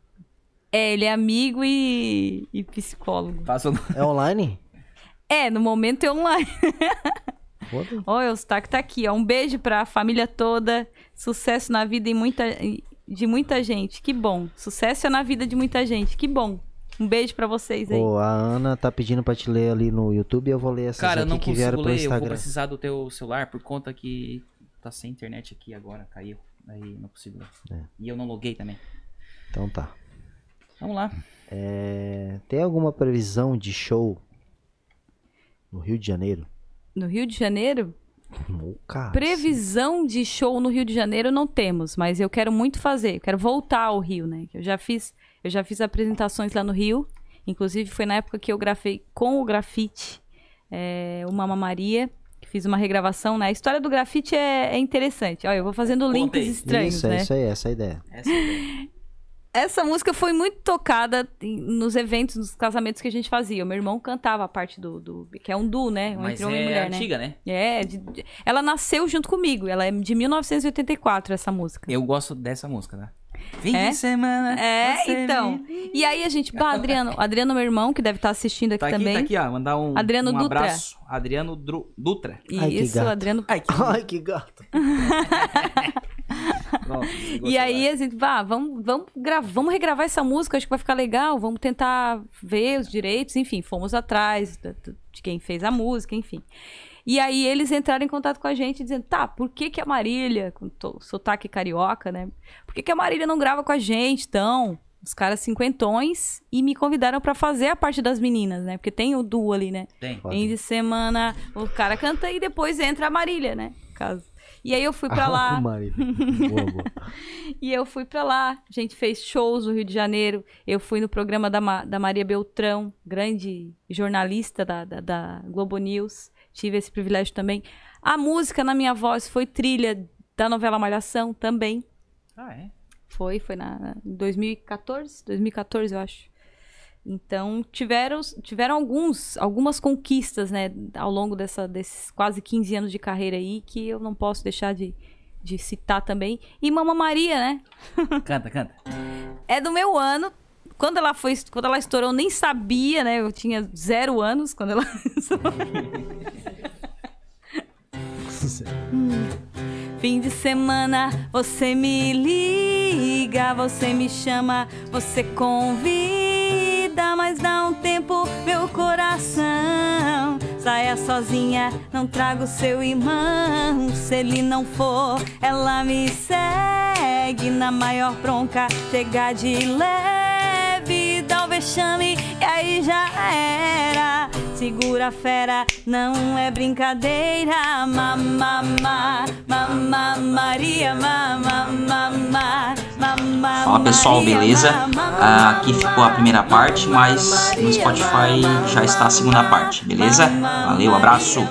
É, ele é amigo e, e psicólogo. Passou no- É online? É, no momento é online. Foda. Ó, o Eustáquio tá aqui, ó. Um beijo pra família toda. Sucesso na vida em muita, de muita gente. Que bom. Sucesso é na vida de muita gente. Que bom. Um beijo pra vocês aí. Pô, a Ana tá pedindo pra te ler ali no YouTube e eu vou ler essas Cara, eu aqui não que vieram consigo pelo ler, eu vou Instagram. precisar do teu celular por conta que tá sem internet aqui agora, caiu. Aí não consigo ler. É. E eu não loguei também. Então tá. Vamos lá. É, tem alguma previsão de show no Rio de Janeiro? No Rio de Janeiro, cara, previsão de show no Rio de Janeiro não temos, mas eu quero muito fazer. Eu quero voltar ao Rio, né? Eu já fiz, eu já fiz apresentações lá no Rio. Inclusive foi na época que eu gravei com o grafite é, o Mama Maria. que Fiz uma regravação, né? A história do grafite é, é interessante. Olha, eu vou fazendo Conta links aí. estranhos, isso, né? é isso aí, essa é a ideia. Essa é a ideia. Essa música foi muito tocada nos eventos, nos casamentos que a gente fazia. O meu irmão cantava a parte do. do- que é um duo, né? Um Mas entre homem e é mulher, né? antiga, né? É, de- de- ela nasceu junto comigo. Ela é de 1984, essa música. Eu gosto dessa música, né? Fim É? de semana. É, então. me- E aí a gente. Bah, Adriano, Adriano, meu irmão, que deve estar assistindo aqui Tá aqui, também. tá aqui, ó. Mandar um, Adriano um Dutra. abraço. Adriano Dru- Dutra. Ai, que Isso, gato. Adriano. Ai, que Ai, que gato. Nossa, E aí celular. a gente, vá, vamos, vamos, gravar, vamos regravar essa música, acho que vai ficar legal, vamos tentar ver os direitos, enfim, fomos atrás de quem fez a música, enfim. E aí eles entraram em contato com a gente dizendo, tá, por que que a Marília, com sotaque carioca, né? Por que que a Marília não grava com a gente, então? Os caras cinquentões e me convidaram pra fazer a parte das meninas, né? Porque tem o duo ali, né? Tem. Fim de semana, o cara canta e depois entra a Marília, né? Caso. E aí eu fui pra lá. Ah, Marília. boa, boa. E eu fui pra lá, a gente fez shows no Rio de Janeiro. Eu fui no programa da, Ma- da Maria Beltrão, grande jornalista da, da, da Globo News. Tive esse privilégio também. A música na minha voz foi trilha da novela Malhação também. Ah, é? Foi, foi na em 2014, 2014 eu acho. Então tiveram, tiveram alguns, algumas conquistas, né, ao longo dessa, desses quase 15 anos de carreira aí que eu não posso deixar de, de citar também. E Mama Maria, né? Canta, canta. é do meu ano. Quando ela foi, quando ela estourou, eu nem sabia, né? Eu tinha zero anos quando ela Fim de semana, você me liga, você me chama, você convida, mas dá um tempo, meu coração. Saia sozinha, não trago seu irmão. Se ele não for, ela me segue na maior bronca. Chega de leve, dá um vexame e aí já era. Se segura a fera, não é brincadeira. Mamá, mamá, Maria, mamá, mamá, mamá. Fala pessoal, beleza? Ah, aqui ficou a primeira parte, mas no Spotify já está a segunda parte, beleza? Valeu, abraço!